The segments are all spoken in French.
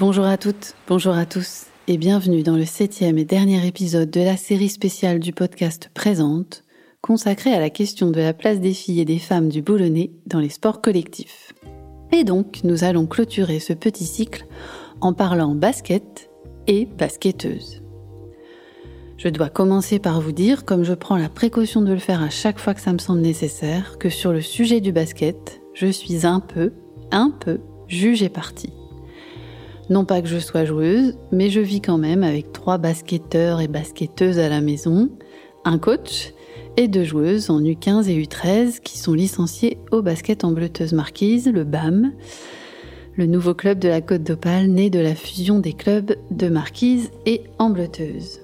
Bonjour à toutes, bonjour à tous et bienvenue dans le septième et dernier épisode de la série spéciale du podcast Présente, consacrée à la question de la place des filles et des femmes du boulonnais dans les sports collectifs. Et donc, nous allons clôturer ce petit cycle en parlant basket et basketteuse. Je dois commencer par vous dire, comme je prends la précaution de le faire à chaque fois que ça me semble nécessaire, que sur le sujet du basket, je suis un peu, un peu jugée partie. Non pas que je sois joueuse, mais je vis quand même avec trois basketteurs et basketteuses à la maison, un coach et deux joueuses en U15 et U13 qui sont licenciées au basket en bleuteuse marquise, le BAM, le nouveau club de la Côte d'Opale né de la fusion des clubs de marquise et en bleuteuse.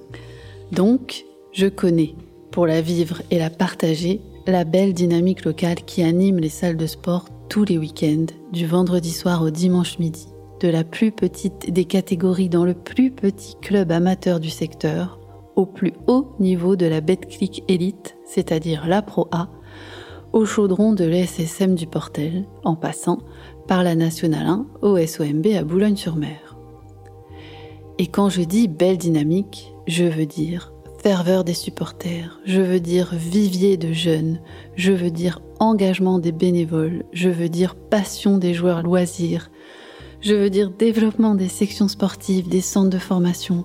Donc, je connais, pour la vivre et la partager, la belle dynamique locale qui anime les salles de sport tous les week-ends, du vendredi soir au dimanche midi la plus petite des catégories dans le plus petit club amateur du secteur au plus haut niveau de la Betclic Elite, c'est-à-dire la Pro A, au chaudron de l'SSM du Portel, en passant par la Nationale 1 au SOMB à Boulogne-sur-Mer. Et quand je dis belle dynamique, je veux dire ferveur des supporters, je veux dire vivier de jeunes, je veux dire engagement des bénévoles, je veux dire passion des joueurs loisirs, je veux dire développement des sections sportives, des centres de formation.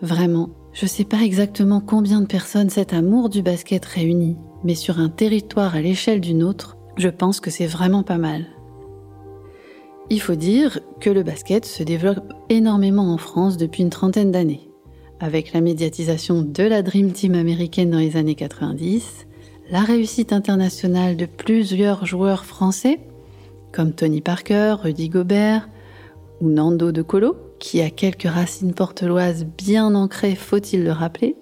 Vraiment, je ne sais pas exactement combien de personnes cet amour du basket réunit, mais sur un territoire à l'échelle d'une autre, je pense que c'est vraiment pas mal. Il faut dire que le basket se développe énormément en France depuis une trentaine d'années. Avec la médiatisation de la Dream Team américaine dans les années 90, la réussite internationale de plusieurs joueurs français, comme Tony Parker, Rudy Gobert, Nando de Colo, qui a quelques racines porteloises bien ancrées, faut-il le rappeler,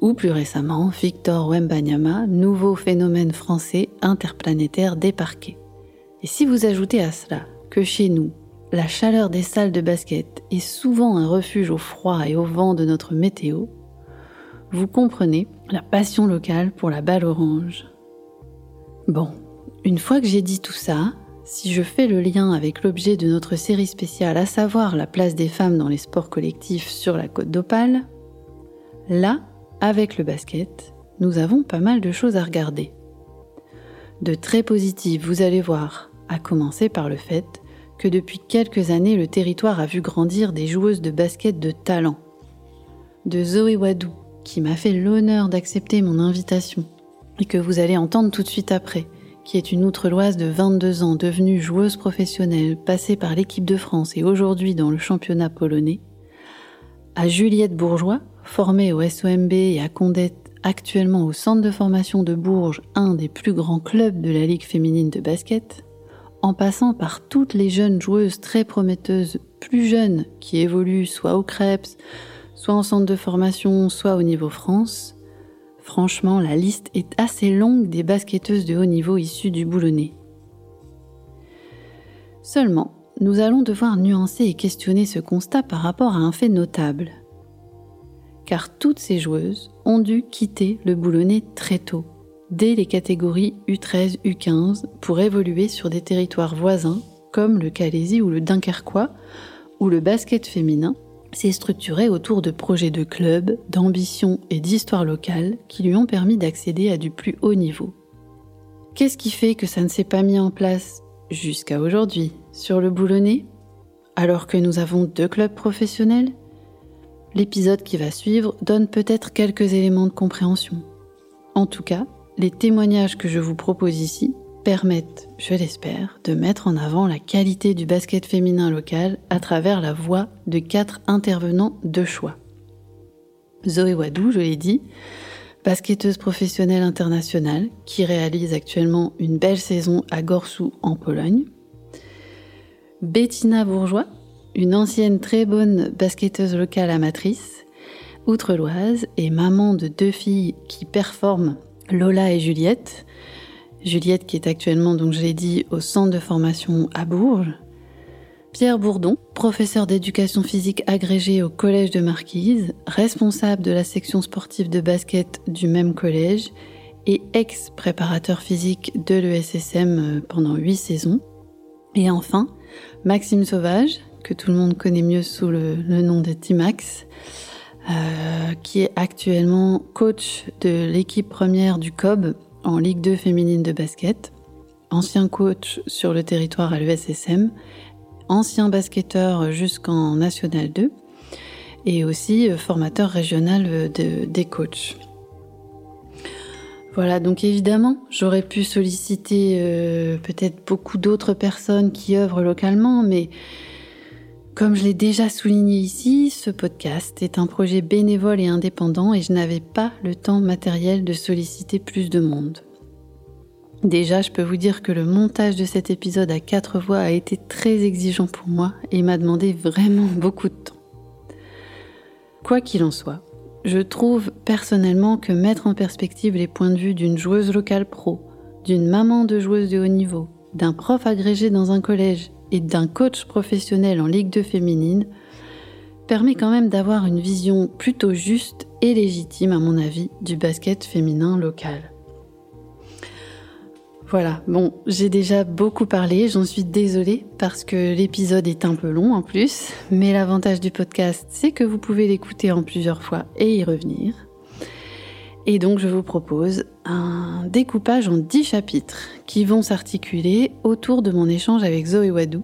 ou plus récemment Victor Wembanyama, nouveau phénomène français interplanétaire déparqué. Et si vous ajoutez à cela que chez nous, la chaleur des salles de basket est souvent un refuge au froid et au vent de notre météo, vous comprenez la passion locale pour la balle orange. Bon, une fois que j'ai dit tout ça, si je fais le lien avec l'objet de notre série spéciale, à savoir la place des femmes dans les sports collectifs sur la côte d'Opale, là, avec le basket, nous avons pas mal de choses à regarder. De très positives, vous allez voir, à commencer par le fait que depuis quelques années, le territoire a vu grandir des joueuses de basket de talent. De Zoé Wadou, qui m'a fait l'honneur d'accepter mon invitation, et que vous allez entendre tout de suite après, qui est une outre-loise de 22 ans devenue joueuse professionnelle, passée par l'équipe de France et aujourd'hui dans le championnat polonais, à Juliette Bourgeois, formée au SOMB et à Condette actuellement au centre de formation de Bourges, un des plus grands clubs de la Ligue féminine de basket, en passant par toutes les jeunes joueuses très prometteuses, plus jeunes, qui évoluent soit au Krebs, soit en centre de formation, soit au niveau France, Franchement, la liste est assez longue des basketteuses de haut niveau issues du boulonnais. Seulement, nous allons devoir nuancer et questionner ce constat par rapport à un fait notable. Car toutes ces joueuses ont dû quitter le boulonnais très tôt, dès les catégories U13, U15, pour évoluer sur des territoires voisins comme le Calaisie ou le Dunkerquois, où le basket féminin s'est structuré autour de projets de clubs, d'ambition et d'histoire locale qui lui ont permis d'accéder à du plus haut niveau. Qu'est-ce qui fait que ça ne s'est pas mis en place jusqu'à aujourd'hui sur le boulonnais? Alors que nous avons deux clubs professionnels? L'épisode qui va suivre donne peut-être quelques éléments de compréhension. En tout cas, les témoignages que je vous propose ici permettent, je l'espère, de mettre en avant la qualité du basket féminin local à travers la voix de quatre intervenants de choix. Zoé Wadou, je l'ai dit, basketteuse professionnelle internationale qui réalise actuellement une belle saison à Gorsou en Pologne. Bettina Bourgeois, une ancienne très bonne basketteuse locale amatrice, outreloise et maman de deux filles qui performent, Lola et Juliette, Juliette qui est actuellement, donc je l'ai dit, au centre de formation à Bourges. Pierre Bourdon, professeur d'éducation physique agrégé au collège de Marquise, responsable de la section sportive de basket du même collège et ex-préparateur physique de l'ESSM pendant huit saisons. Et enfin, Maxime Sauvage, que tout le monde connaît mieux sous le, nom de Timax, euh, qui est actuellement coach de l'équipe première du COB en Ligue 2 féminine de basket, ancien coach sur le territoire à l'ESSM, ancien basketteur jusqu'en National 2 et aussi formateur régional des coachs. Voilà, donc évidemment, j'aurais pu solliciter euh, peut-être beaucoup d'autres personnes qui œuvrent localement, mais comme je l'ai déjà souligné ici, ce podcast est un projet bénévole et indépendant et je n'avais pas le temps matériel de solliciter plus de monde. Déjà, je peux vous dire que le montage de cet épisode à quatre voix a été très exigeant pour moi et m'a demandé vraiment beaucoup de temps. Quoi qu'il en soit, je trouve personnellement que mettre en perspective les points de vue d'une joueuse locale pro, d'une maman de joueuse de haut niveau, d'un prof agrégé dans un collège et d'un coach professionnel en Ligue 2 féminine permet quand même d'avoir une vision plutôt juste et légitime à mon avis du basket féminin local. Voilà, bon, j'ai déjà beaucoup parlé, j'en suis désolée parce que l'épisode est un peu long en plus, mais l'avantage du podcast, c'est que vous pouvez l'écouter en plusieurs fois et y revenir. Et donc je vous propose un découpage en 10 chapitres qui vont s'articuler autour de mon échange avec Zoé Wadou,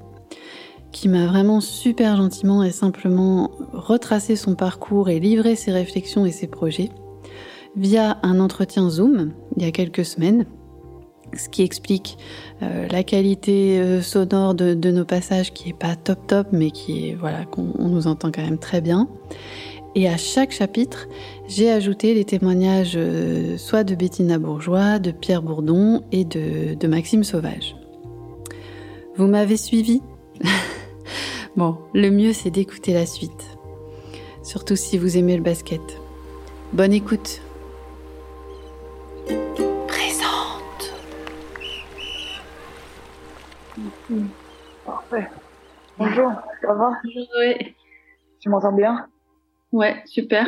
qui m'a vraiment super gentiment et simplement retracé son parcours et livré ses réflexions et ses projets via un entretien Zoom il y a quelques semaines ce qui explique euh, la qualité euh, sonore de, nos passages qui est pas top top, mais qui est voilà qu'on nous entend quand même très bien. Et à chaque chapitre, j'ai ajouté les témoignages euh, soit de Bettina Bourgeois, de Pierre Bourdon et de, de Maxime Sauvage. Vous m'avez suivi? Bon, le mieux c'est d'écouter la suite. Surtout si vous aimez le basket. Bonne écoute Parfait. Bonjour, ça va? Bonjour, oui. Tu m'entends bien? Ouais, super.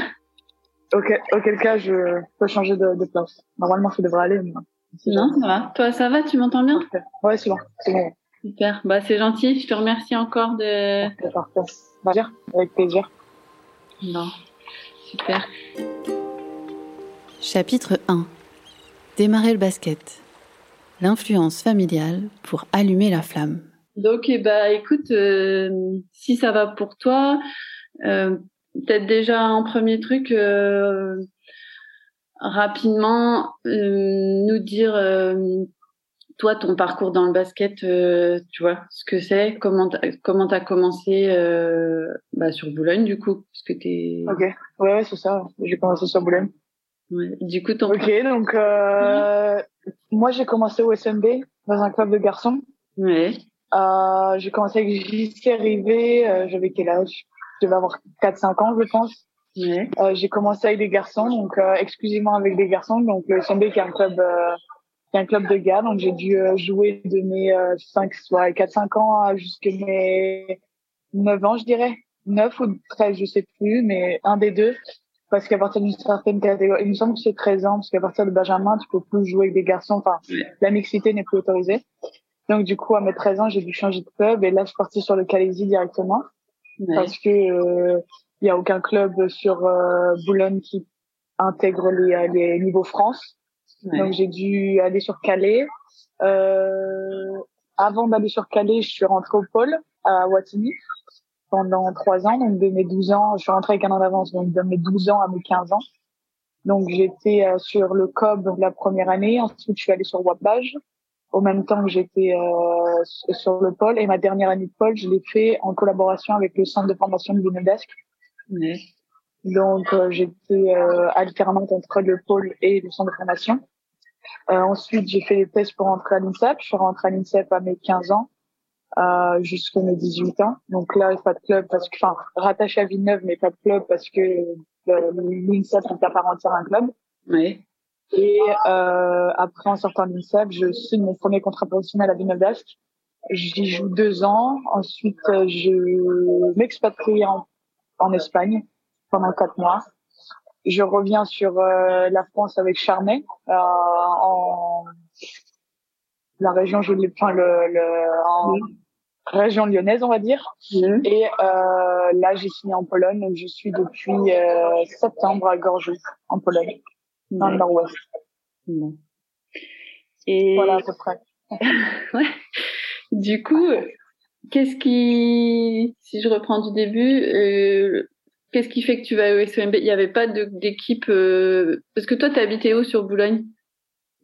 Ok, auquel cas je peux changer de, place. Normalement, ça devrait aller. non, ça va. Toi, ça va Tu m'entends bien? Ouais, c'est bon. bon. Super. Bah, c'est gentil. Je te remercie encore de. parfait. Bah, avec plaisir. Non. Super. Chapitre 1. Démarrer le basket l'influence familiale pour allumer la flamme. Donc, eh ben, écoute, euh, si ça va pour toi, euh, peut-être déjà un premier truc, euh, rapidement, nous dire, toi, ton parcours dans le basket, tu vois, ce que c'est, comment t'as, comment t'as commencé bah, sur Boulogne, du coup, parce que t'es... Ok, ouais, ouais c'est ça, j'ai commencé sur Boulogne. Ouais. Du coup, ton... Ok, donc euh, moi j'ai commencé au SMB dans un club de garçons. Ouais. Euh, j'ai commencé avec JC Rivet, euh, j'avais quel âge? Je devais avoir 4-5 ans, je pense. Ouais. Euh, j'ai commencé avec des garçons, donc euh, exclusivement avec des garçons, donc le SMB qui est un club euh, qui est un club de gars, donc j'ai dû jouer de mes 5, soit 4-5 ans jusqu'à mes 9 ans, je dirais. 9 ou 13, je sais plus, mais un des deux parce qu'à partir d'une certaine catégorie, il me semble que c'est 13 ans, parce qu'à partir de Benjamin, tu peux plus jouer avec des garçons, enfin, la mixité n'est plus autorisée. Donc, du coup, à mes 13 ans, j'ai dû changer de club, et là, je suis partie sur le Calaisie directement, parce que il euh, y a aucun club sur euh, Boulogne qui intègre les, euh, les niveaux France. Donc, j'ai dû aller sur Calais. Euh, avant d'aller sur Calais, je suis rentrée au pôle, à Wattignies pendant trois ans. Donc, de mes 12 ans, je suis rentrée avec un an d'avance, donc de mes 12 ans à mes 15 ans. Donc, j'étais euh, sur le COB la première année. Ensuite, je suis allée sur Wapage. Au même temps que j'étais euh, sur le pôle. Et ma dernière année de pôle, je l'ai fait en collaboration avec le centre de formation de Guinedesque. Donc, euh, j'étais alternante entre le pôle et le centre de formation. ensuite, j'ai fait les tests pour rentrer à l'INSEP. Je suis rentrée à l'INSEP à mes 15 ans euh, jusqu'à mes 18 ans. Donc là, pas de club parce que, enfin, rattaché à Villeneuve, mais pas de club parce que euh, l'INSEP est à part entière un club. Oui. Et euh, après, en sortant l'INSEP, je signe mon premier contrat professionnel à Villeneuve d'Ascq. J'y joue deux ans. Ensuite, je m'expatrie en, en Espagne pendant quatre mois. Je reviens sur euh, la France avec Charnay euh, en la région, je enfin le, le en, région lyonnaise, on va dire. Et euh, là, j'ai signé en Pologne, je suis depuis euh, septembre à Gorjou, en Pologne, dans le nord-ouest. Bon. Et Voilà à peu près. du coup, qu'est-ce qui, si je reprends du début, euh, qu'est-ce qui fait que tu vas au SOMB Il n'y avait pas d'équipe euh, parce que toi, t'as habité où sur Boulogne?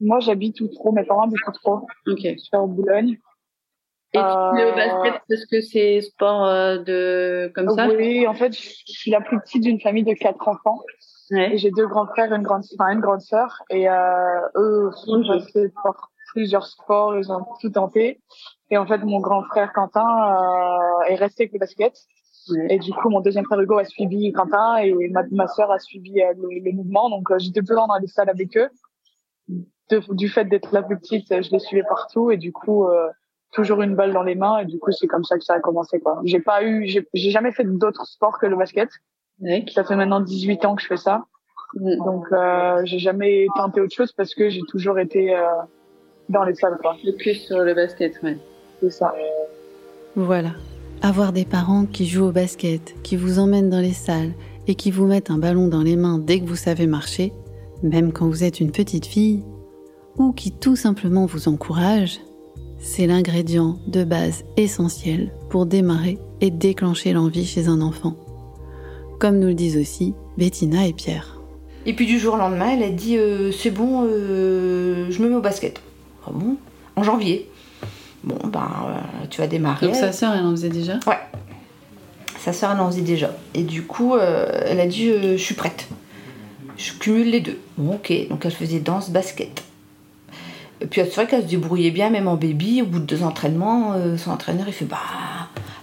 Moi, j'habite tout trop, mes parents habitent trop. Ok. Je suis en Boulogne. Et tu fais au Euh, basket parce que c'est sport euh, de comme ça? Oui, en fait, je suis la plus petite d'une famille de quatre enfants. Ouais. j'ai deux grands frères, une grande, enfin, une grande sœur. Et euh, eux aussi, ils ont fait par plusieurs sports, ils ont tout tenté. Et en fait, mon grand frère Quentin euh, est resté avec le basket. Ouais. Et du coup, mon deuxième frère Hugo a suivi Quentin et ma, ma sœur a suivi euh, le, le mouvement. Donc, euh, j'étais plus dans les salles avec eux. De- du fait d'être la plus petite, je les suivais partout et du coup, euh, toujours une balle dans les mains. Et du coup, c'est comme ça que ça a commencé, quoi. J'ai pas eu, j'ai j'ai jamais fait d'autres sports que le basket. Ouais. Ça fait maintenant 18 ans que je fais ça. Donc, euh, j'ai jamais tenté autre chose parce que j'ai toujours été euh, dans les salles, quoi. Le plus sur le basket, ouais. C'est ça. Voilà. Avoir des parents qui jouent au basket, qui vous emmènent dans les salles et qui vous mettent un ballon dans les mains dès que vous savez marcher, même quand vous êtes une petite fille, ou qui tout simplement vous encouragent, c'est l'ingrédient de base essentiel pour démarrer et déclencher l'envie chez un enfant. Comme nous le disent aussi Bettina et Pierre. Et puis du jour au lendemain, elle a dit euh, c'est bon, euh, je me mets au basket. Ah bon? En janvier. Bon, ben, euh, tu vas démarrer. Donc sa sœur, elle en faisait déjà? Ouais. Sa sœur, elle en faisait déjà. Et du coup, euh, elle a dit euh, je suis prête. Je cumule les deux. Bon, ok. Donc elle faisait danse, basket. Et puis c'est vrai qu'elle se débrouillait bien, même en baby. Au bout de deux entraînements, euh, son entraîneur, il fait bah.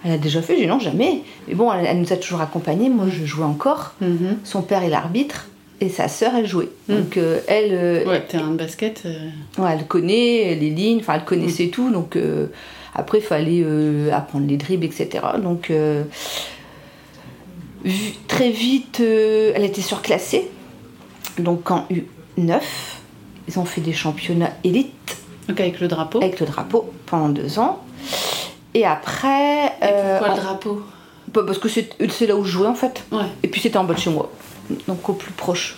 Elle a déjà fait J'ai dit non, jamais. Mais bon, elle, elle nous a toujours accompagnés. Moi, je jouais encore. Mhm. Son père est l'arbitre. Et sa sœur, elle jouait. Mm. Donc euh, elle, euh, Ouais, terrain de basket. euh, Ouais, elle connaît les lignes, enfin elle connaissait tout, donc euh, après il fallait euh, apprendre les dribbles, etc. Donc euh, très vite, euh, elle était surclassée. Donc en U9, ils ont fait des championnats élites Donc avec le drapeau. avec le drapeau pendant deux ans. Et après, euh, Pourquoi en- le drapeau bah, parce que c'est là où je jouais en fait. Ouais. Et puis c'était en bas de chez moi, donc au plus proche.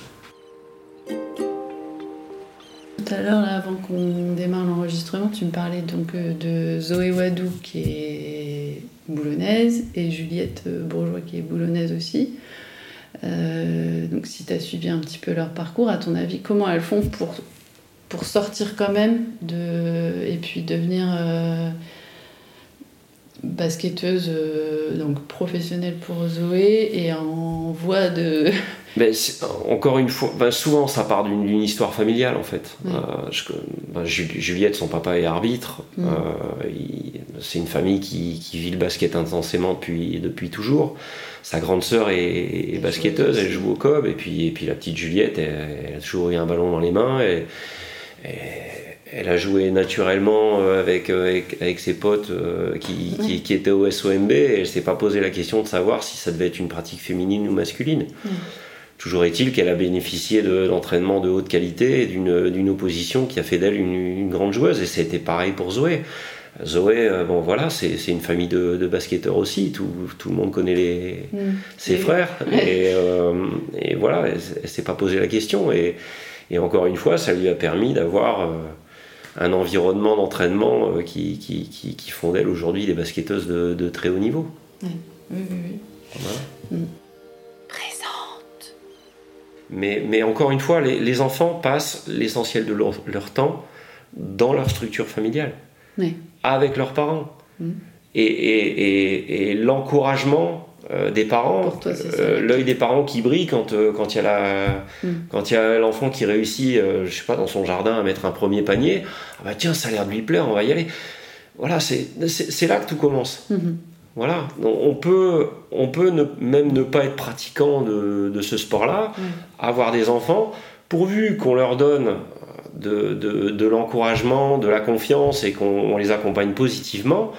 Tout à l'heure, là, avant qu'on démarre l'enregistrement, tu me parlais donc euh, de Zoé Wadou qui est boulonnaise et Juliette euh, Bourgeois qui est boulonnaise aussi. Euh, donc si tu as suivi un petit peu leur parcours, à ton avis, comment elles font pour, pour sortir quand même de, et puis devenir euh, basketteuse euh, donc professionnelle pour Zoé et en voie de... Ben, c'est- encore une fois, ben, souvent ça part d'une histoire familiale en fait. Euh, je- ben, Jul- Juliette, son papa est arbitre. Mm. Euh, c'est une famille qui, qui vit le basket intensément depuis, depuis toujours. Sa grande sœur est, est basketteuse, elle joue au cob. Et puis, et puis la petite Juliette, elle, elle a toujours eu un ballon dans les mains. Et, et elle a joué naturellement euh, avec, euh, avec, avec ses potes euh, qui, qui, qui étaient au SOMB. Et elle s'est pas posé la question de savoir si ça devait être une pratique féminine ou masculine. Toujours est-il qu'elle a bénéficié de- d'entraînements de, haute qualité et d'une opposition qui a fait d'elle une, une grande joueuse. Et c'était pareil pour Zoé. Zoé, bon voilà, c'est une famille de, de basketteurs aussi. Tout, tout le monde connaît les, ses Et- frères. Et, euh, et voilà, elle, elle s'est pas posé la question. Et, et encore une fois, ça lui a permis d'avoir euh, un environnement d'entraînement euh, qui, qui, qui, qui font d'elle aujourd'hui des basketteuses de, de très haut niveau. Oui, oui, oui. Voilà. Présente. Mais, mais encore une fois, les, les enfants passent l'essentiel de leur, leur temps dans leur structure familiale, Oui. avec leurs parents. Mm. Et, et- et- et l'encouragement euh, des parents, euh, l'œil des parents qui brille quand euh, quand il y a la Mm. quand il y a l'enfant qui réussit, je sais pas, dans son jardin à mettre un premier panier, ah bah tiens, ça a l'air de lui plaire, on va y aller. Voilà, c'est là que tout commence. Mhm. Voilà, on on peut, on peut ne- même ne pas être pratiquant de, de ce sport-là, Ouais. avoir des enfants, pourvu qu'on leur donne de, de- de l'encouragement, de la confiance et qu'on on les accompagne positivement,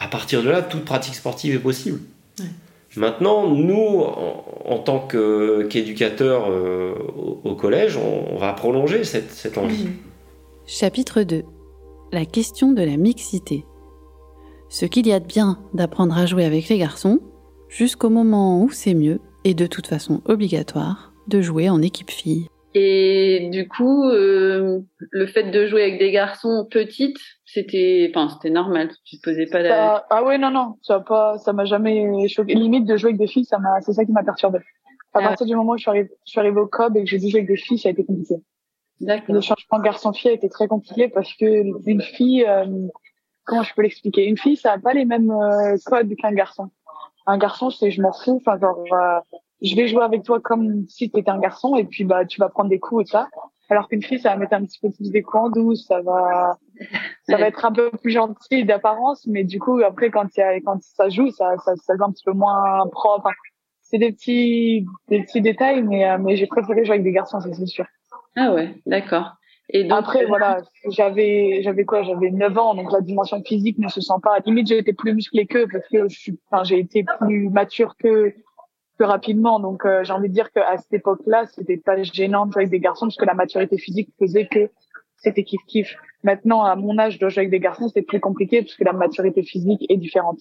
à partir de là, toute pratique sportive est possible. Ouais. Maintenant, nous, en, en tant qu'éducateurs euh, au, au collège, on, on va prolonger cette, cette envie. Chapitre 2. La question de la mixité. Ce qu'il y a de bien d'apprendre à jouer avec les garçons, jusqu'au moment où c'est mieux, et de toute façon obligatoire, de jouer en équipe fille. Et du coup, euh, le fait de jouer avec des garçons petites, c'était, enfin, c'était normal. Tu te posais pas la. ah ouais, non, non, ça pas, ça m'a jamais choqué. Limite de jouer avec des filles, ça m'a, c'est ça qui m'a perturbé. À ah. partir du moment où je suis arrivée, je suis arrivée au COB et que j'ai dû jouer avec des filles, ça a été compliqué. D'accord. Le changement garçon-fille a été très compliqué parce que une fille, euh, comment je peux l'expliquer? Une fille, ça a pas les mêmes euh, codes qu'un garçon. Un garçon, c'est je m'en fous. Enfin, genre, euh, je vais jouer avec toi comme si tu étais un garçon et puis bah tu vas prendre des coups et ça. Alors qu'une fille, ça va mettre un petit peu plus des coups en douce, ça va, ça va être un peu plus gentil d'apparence, mais du coup après quand y a, quand ça joue, ça, ça, ça joue un petit peu moins propre. c'est des petits, des petits détails, mais euh, mais j'ai préféré jouer avec des garçons, c'est sûr. Ah ouais, d'accord. Et donc, Après, voilà, j'avais, j'avais quoi, j'avais 9 ans, donc la dimension physique ne se sent pas. Limite, j'ai été plus musclé qu'eux parce que je suis, enfin, j'ai été plus mature que, que rapidement. Donc, euh, j'ai envie de dire qu'à cette époque-là, c'était pas gênant de jouer avec des garçons parce que la maturité physique faisait que c'était kiff kiff. Maintenant, à mon âge, de jouer avec des garçons, c'était plus compliqué parce que la maturité physique est différente.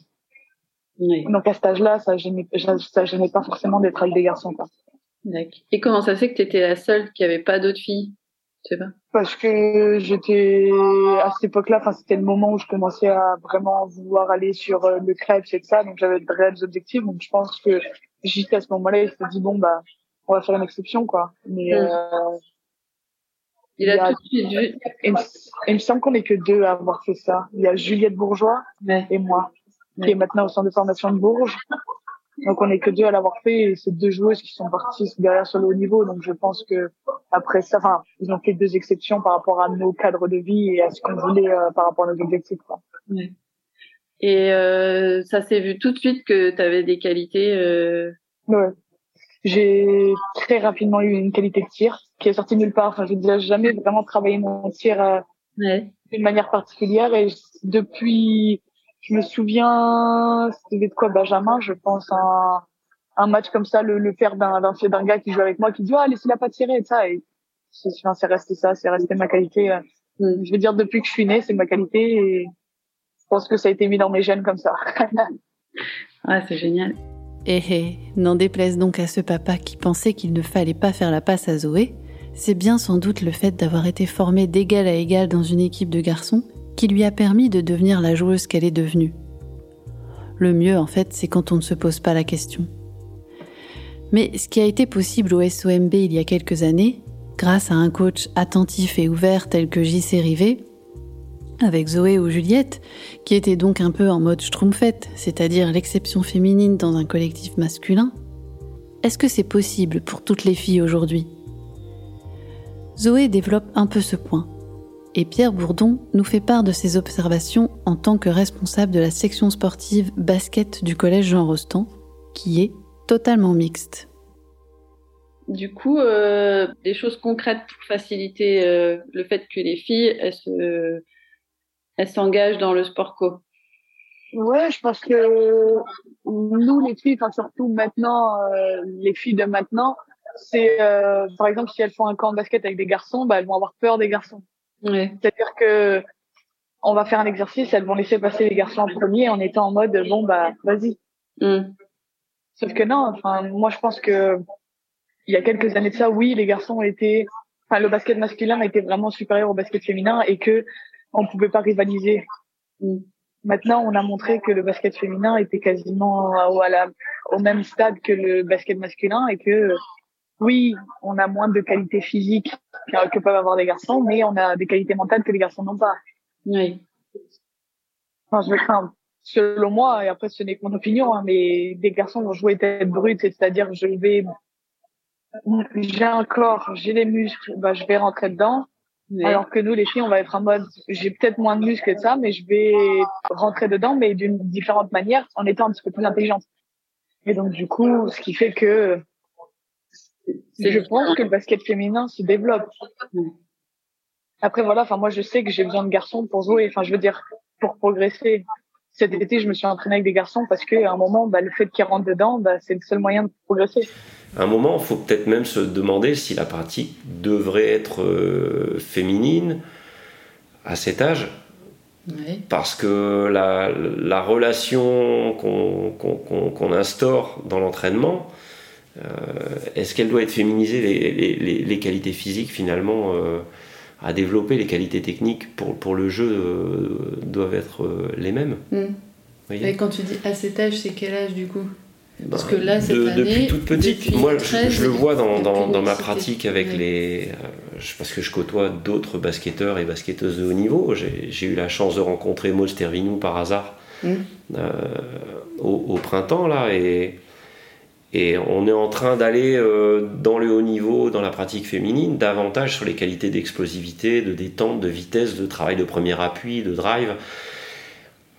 Donc, à cet âge-là, ça gênait, ça gênait pas forcément d'être avec des garçons, quoi. Et comment ça fait que tu étais la seule qui avait pas d'autres filles? Sais pas. Parce que j'étais à cette époque-là, enfin c'était le moment où je commençais à vraiment vouloir aller sur euh, le crêpe et ça, donc j'avais de réels objectifs. Donc je pense que juste à ce moment-là, il s'est dit bon bah on va faire une exception quoi. Mais mm. euh, il, a, tout de suite vu. Il, me semble qu'on est que deux à avoir fait ça. Il y a Juliette Bourgeois et moi, qui est maintenant au centre de formation de Bourges. Donc on est que deux à l'avoir fait et c'est deux joueuses qui sont parties derrière sur le haut niveau. Donc je pense que après ça, enfin, ils ont fait deux exceptions par rapport à nos cadres de vie et à ce qu'on voulait euh, par rapport à nos objectifs. Quoi. Et euh, ça s'est vu tout de suite que tu avais des qualités. Euh... Ouais. J'ai très rapidement eu une qualité de tir qui est sortie nulle part. Enfin, j'ai déjà jamais vraiment travaillé mon tir euh, d'une manière particulière et depuis je me souviens, c'était de quoi Benjamin, je pense, un, un match comme ça, le, le père d'un d'un gars qui joue avec moi, qui dit ah laissez-la pas tirer et ça. Et c'est resté ça, c'est resté ma qualité. Euh. Je veux dire depuis que je suis née, c'est ma qualité et je pense que ça a été mis dans mes gènes comme ça. ouais, c'est génial. Eh eh, n'en déplaise donc à ce papa qui pensait qu'il ne fallait pas faire la passe à Zoé, c'est bien sans doute le fait d'avoir été formé d'égal à égal dans une équipe de garçons qui lui a permis de devenir la joueuse qu'elle est devenue. Le mieux, en fait, c'est quand on ne se pose pas la question. Mais ce qui a été possible au SOMB il y a quelques années, grâce à un coach attentif et ouvert tel que JC Rivet, avec Zoé ou Juliette, qui était donc un peu en mode schtroumpfette, c'est-à-dire l'exception féminine dans un collectif masculin, est-ce que c'est possible pour toutes les filles aujourd'hui? Zoé développe un peu ce point et Pierre Bourdon nous fait part de ses observations en tant que responsable de la section sportive basket du collège Jean Rostand, qui est totalement mixte. Du coup, euh, des choses concrètes pour faciliter euh, le fait que les filles elles s'engagent dans le sport co. Ouais, je pense que nous les filles, enfin surtout maintenant euh, les filles de maintenant, c'est par exemple si elles font un camp de basket avec des garçons, bah elles vont avoir peur des garçons. C'est-à-dire que on va faire un exercice, elles vont laisser passer les garçons en premier en étant en mode bon bah vas-y. Mm. Sauf que non, enfin moi je pense que il y a quelques années de ça, oui, les garçons étaient, enfin le basket masculin était vraiment supérieur au basket féminin et que on pouvait pas rivaliser. Maintenant, on a montré que le basket féminin était quasiment au, au même stade que le basket masculin et que oui, on a moins de qualités physiques que peuvent avoir des garçons, mais on a des qualités mentales que les garçons n'ont pas. Oui. Enfin, je craindre. Selon moi, et après ce n'est que mon opinion, hein, mais des garçons vont jouer tête brute, c'est-à-dire je vais, j'ai un corps, j'ai des muscles, bah je vais rentrer dedans. Alors que nous, les filles, on va être en mode, j'ai peut-être moins de muscles que ça, mais je vais rentrer dedans, mais d'une différente manière, en étant un petit peu plus intelligente. Et donc, du coup, ce qui fait que je pense que le basket féminin se développe. Après voilà, enfin moi je sais que j'ai besoin de garçons pour jouer. Enfin je veux dire pour progresser. Cet été je me suis entraînée avec des garçons parce qu'à un moment bah, le fait qu'ils rentrent dedans, bah, c'est le seul moyen de progresser. À un moment, il faut peut-être même se demander si la pratique devrait être euh, féminine à cet âge Parce que la, la relation qu'on instaure dans l'entraînement, euh, est-ce qu'elle doit être féminisée les, les, les, qualités physiques finalement euh, à développer, les qualités techniques pour, pour le jeu euh, doivent être les mêmes. Mm. Et quand tu dis à cet âge, c'est quel âge du coup? Parce que là, cette année, depuis toute petite, moi je, le vois dans, dans, ma pratique avec les. parce que je côtoie d'autres basketteurs et basketteuses de haut niveau. J'ai eu la chance de rencontrer Maud Stervinou par hasard mm. au, au, printemps là. Et, et on est en train d'aller euh, dans le haut niveau, dans la pratique féminine, davantage sur les qualités d'explosivité, de détente, de vitesse, de travail de premier appui, de drive,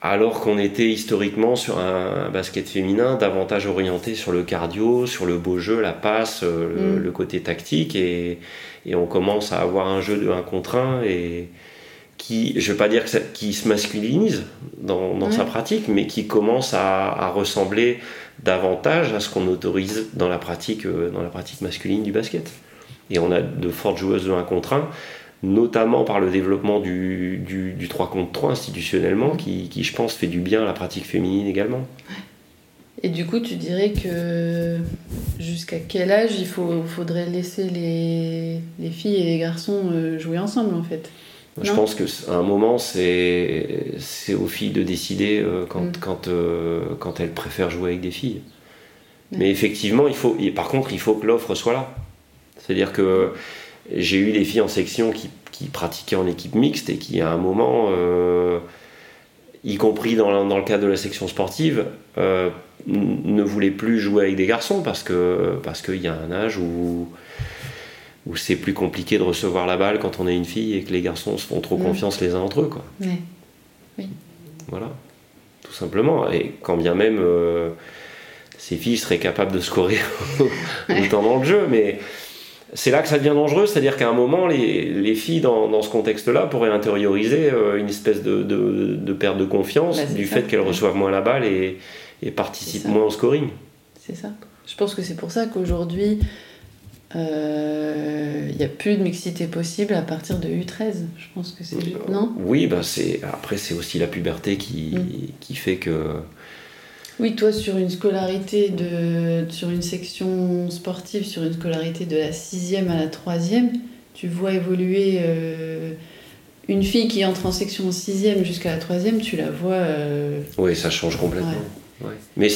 alors qu'on était historiquement sur un basket féminin davantage orienté sur le cardio, sur le beau jeu, la passe, euh, le, mm. côté tactique, et, on commence à avoir un jeu de 1 contre 1 et qui, je ne vais pas dire que qui se masculinise dans, sa pratique, mais qui commence à ressembler davantage à ce qu'on autorise dans la, pratique, euh, dans la pratique masculine du basket. Et on a de fortes joueuses de 1 contre 1, notamment par le développement du, du, 3 contre 3 institutionnellement, qui, qui, je pense, fait du bien à la pratique féminine également. Et du coup, tu dirais que jusqu'à quel âge il faut, faudrait laisser les, les filles et les garçons euh, jouer ensemble, en fait? Je pense qu'à un moment, c'est aux filles de décider euh, quand, mm. quand, euh, quand elles préfèrent jouer avec des filles. Mais effectivement, il faut, par contre, il faut que l'offre soit là. C'est-à-dire que j'ai eu des filles en section qui, qui, pratiquaient en équipe mixte et qui, à un moment, euh, y compris dans, dans, le cadre de la section sportive, ne voulaient plus jouer avec des garçons parce qu'il parce qu'il y a un âge où où c'est plus compliqué de recevoir la balle quand on est une fille et que les garçons se font trop mm. confiance les uns entre eux. Quoi. Oui. Voilà, tout simplement. Et quand bien même euh, ces filles seraient capables de scorer autant dans le jeu, mais c'est là que ça devient dangereux, c'est-à-dire qu'à un moment, les, les filles dans, dans, ce contexte-là pourraient intérioriser euh, une espèce de, de, de perte de confiance bah, du fait qu'elles reçoivent moins la balle et, et participent moins au scoring. C'est ça. Je pense que c'est pour ça qu'aujourd'hui, il euh, n'y a plus de mixité possible à partir de U13. Je pense que c'est non? Oui, bah c'est après c'est aussi la puberté qui, mm. qui fait que. Oui, toi sur une scolarité de sur une section sportive, sur une scolarité de la sixième à la troisième, tu vois évoluer euh, une fille qui entre en section sixième jusqu'à la troisième, tu la vois. Euh, oui, ça change complètement. Mais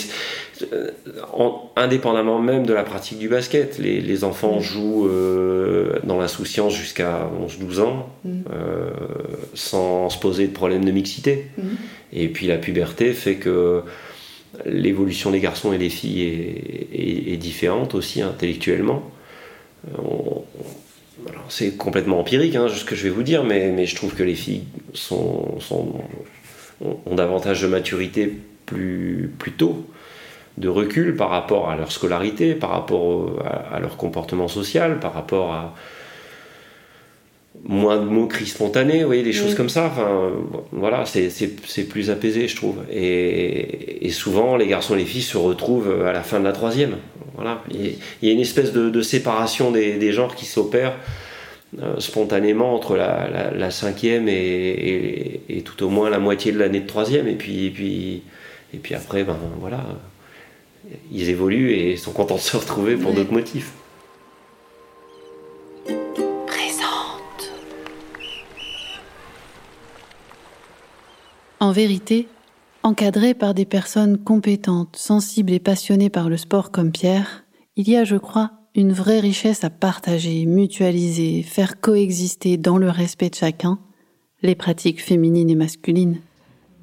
euh, indépendamment même de la pratique du basket, les, enfants mm. jouent euh, dans l'insouciance jusqu'à 11-12 ans, mm. euh, sans se poser de problème de mixité. Mm. Et puis la puberté fait que l'évolution des garçons et des filles est, différente aussi intellectuellement. c'est complètement empirique hein, ce que je vais vous dire, mais, mais je trouve que les filles sont, ont davantage de maturité plus, plus tôt, de recul par rapport à leur scolarité, par rapport à, leur comportement social, par rapport à moins de moqueries spontanées, vous voyez, des choses comme ça. Enfin, voilà, c'est plus apaisé, je trouve. Et, souvent, les garçons et les filles se retrouvent à la fin de la troisième. Voilà. Il y a une espèce de, séparation des, genres qui s'opère euh, spontanément entre la, cinquième et, et, tout au moins la moitié de l'année de troisième. Et puis, et puis et puis après, ben voilà, ils évoluent et sont contents de se retrouver pour d'autres motifs. Présente. En vérité, encadré par des personnes compétentes, sensibles et passionnées par le sport comme Pierre, il y a, je crois, une vraie richesse à partager, mutualiser, faire coexister dans le respect de chacun les pratiques féminines et masculines.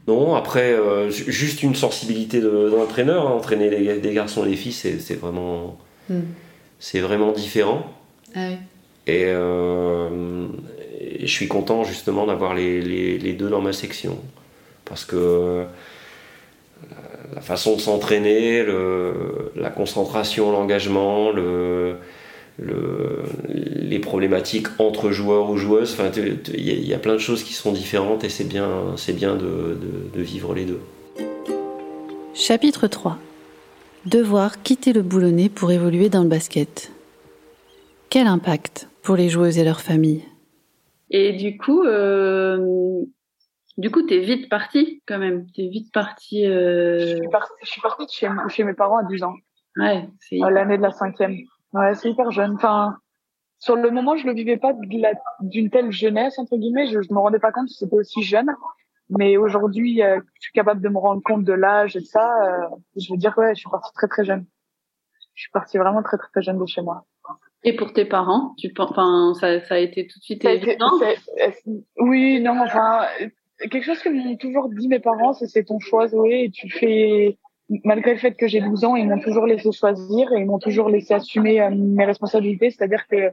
Non, après, euh, juste une sensibilité d'entraîneur. Hein. entraîner les, des garçons et des filles, c'est vraiment, hmm. c'est vraiment différent. Ah euh, et, je suis content justement d'avoir les, les, deux dans ma section. Parce que la façon de s'entraîner, la concentration, l'engagement, le, les problématiques entre joueurs ou joueuses. Enfin, il y, a plein de choses qui sont différentes et c'est bien, c'est bien de, vivre les deux. Chapitre 3 Devoir quitter le boulonnet pour évoluer dans le basket. Quel impact pour les joueuses et leurs familles? Et du coup, euh, Du coup, t'es vite partie quand même. T'es vite partie. Je suis partie, je suis partie de chez, chez mes parents à 10 ans. Ouais, c'est. L'année de la cinquième. Ouais, c'est hyper jeune. Enfin, sur le moment, je le vivais pas d'une telle jeunesse entre guillemets. Je, je me rendais pas compte que c'était aussi jeune. Mais aujourd'hui, euh, je suis capable de me rendre compte de l'âge et de ça. Euh, je veux dire, ouais, je suis partie très très jeune. Je suis partie vraiment très très, très jeune de chez moi. Et pour tes parents, tu enfin, ça, ça a été tout de suite évident? oui, non, enfin, quelque chose que m'ont toujours dit mes parents, c'est c'est ton choix, Zoé, et tu fais malgré le fait que j'ai 12 ans, ils m'ont toujours laissé choisir et ils m'ont toujours laissé assumer euh, mes responsabilités. C'est-à-dire que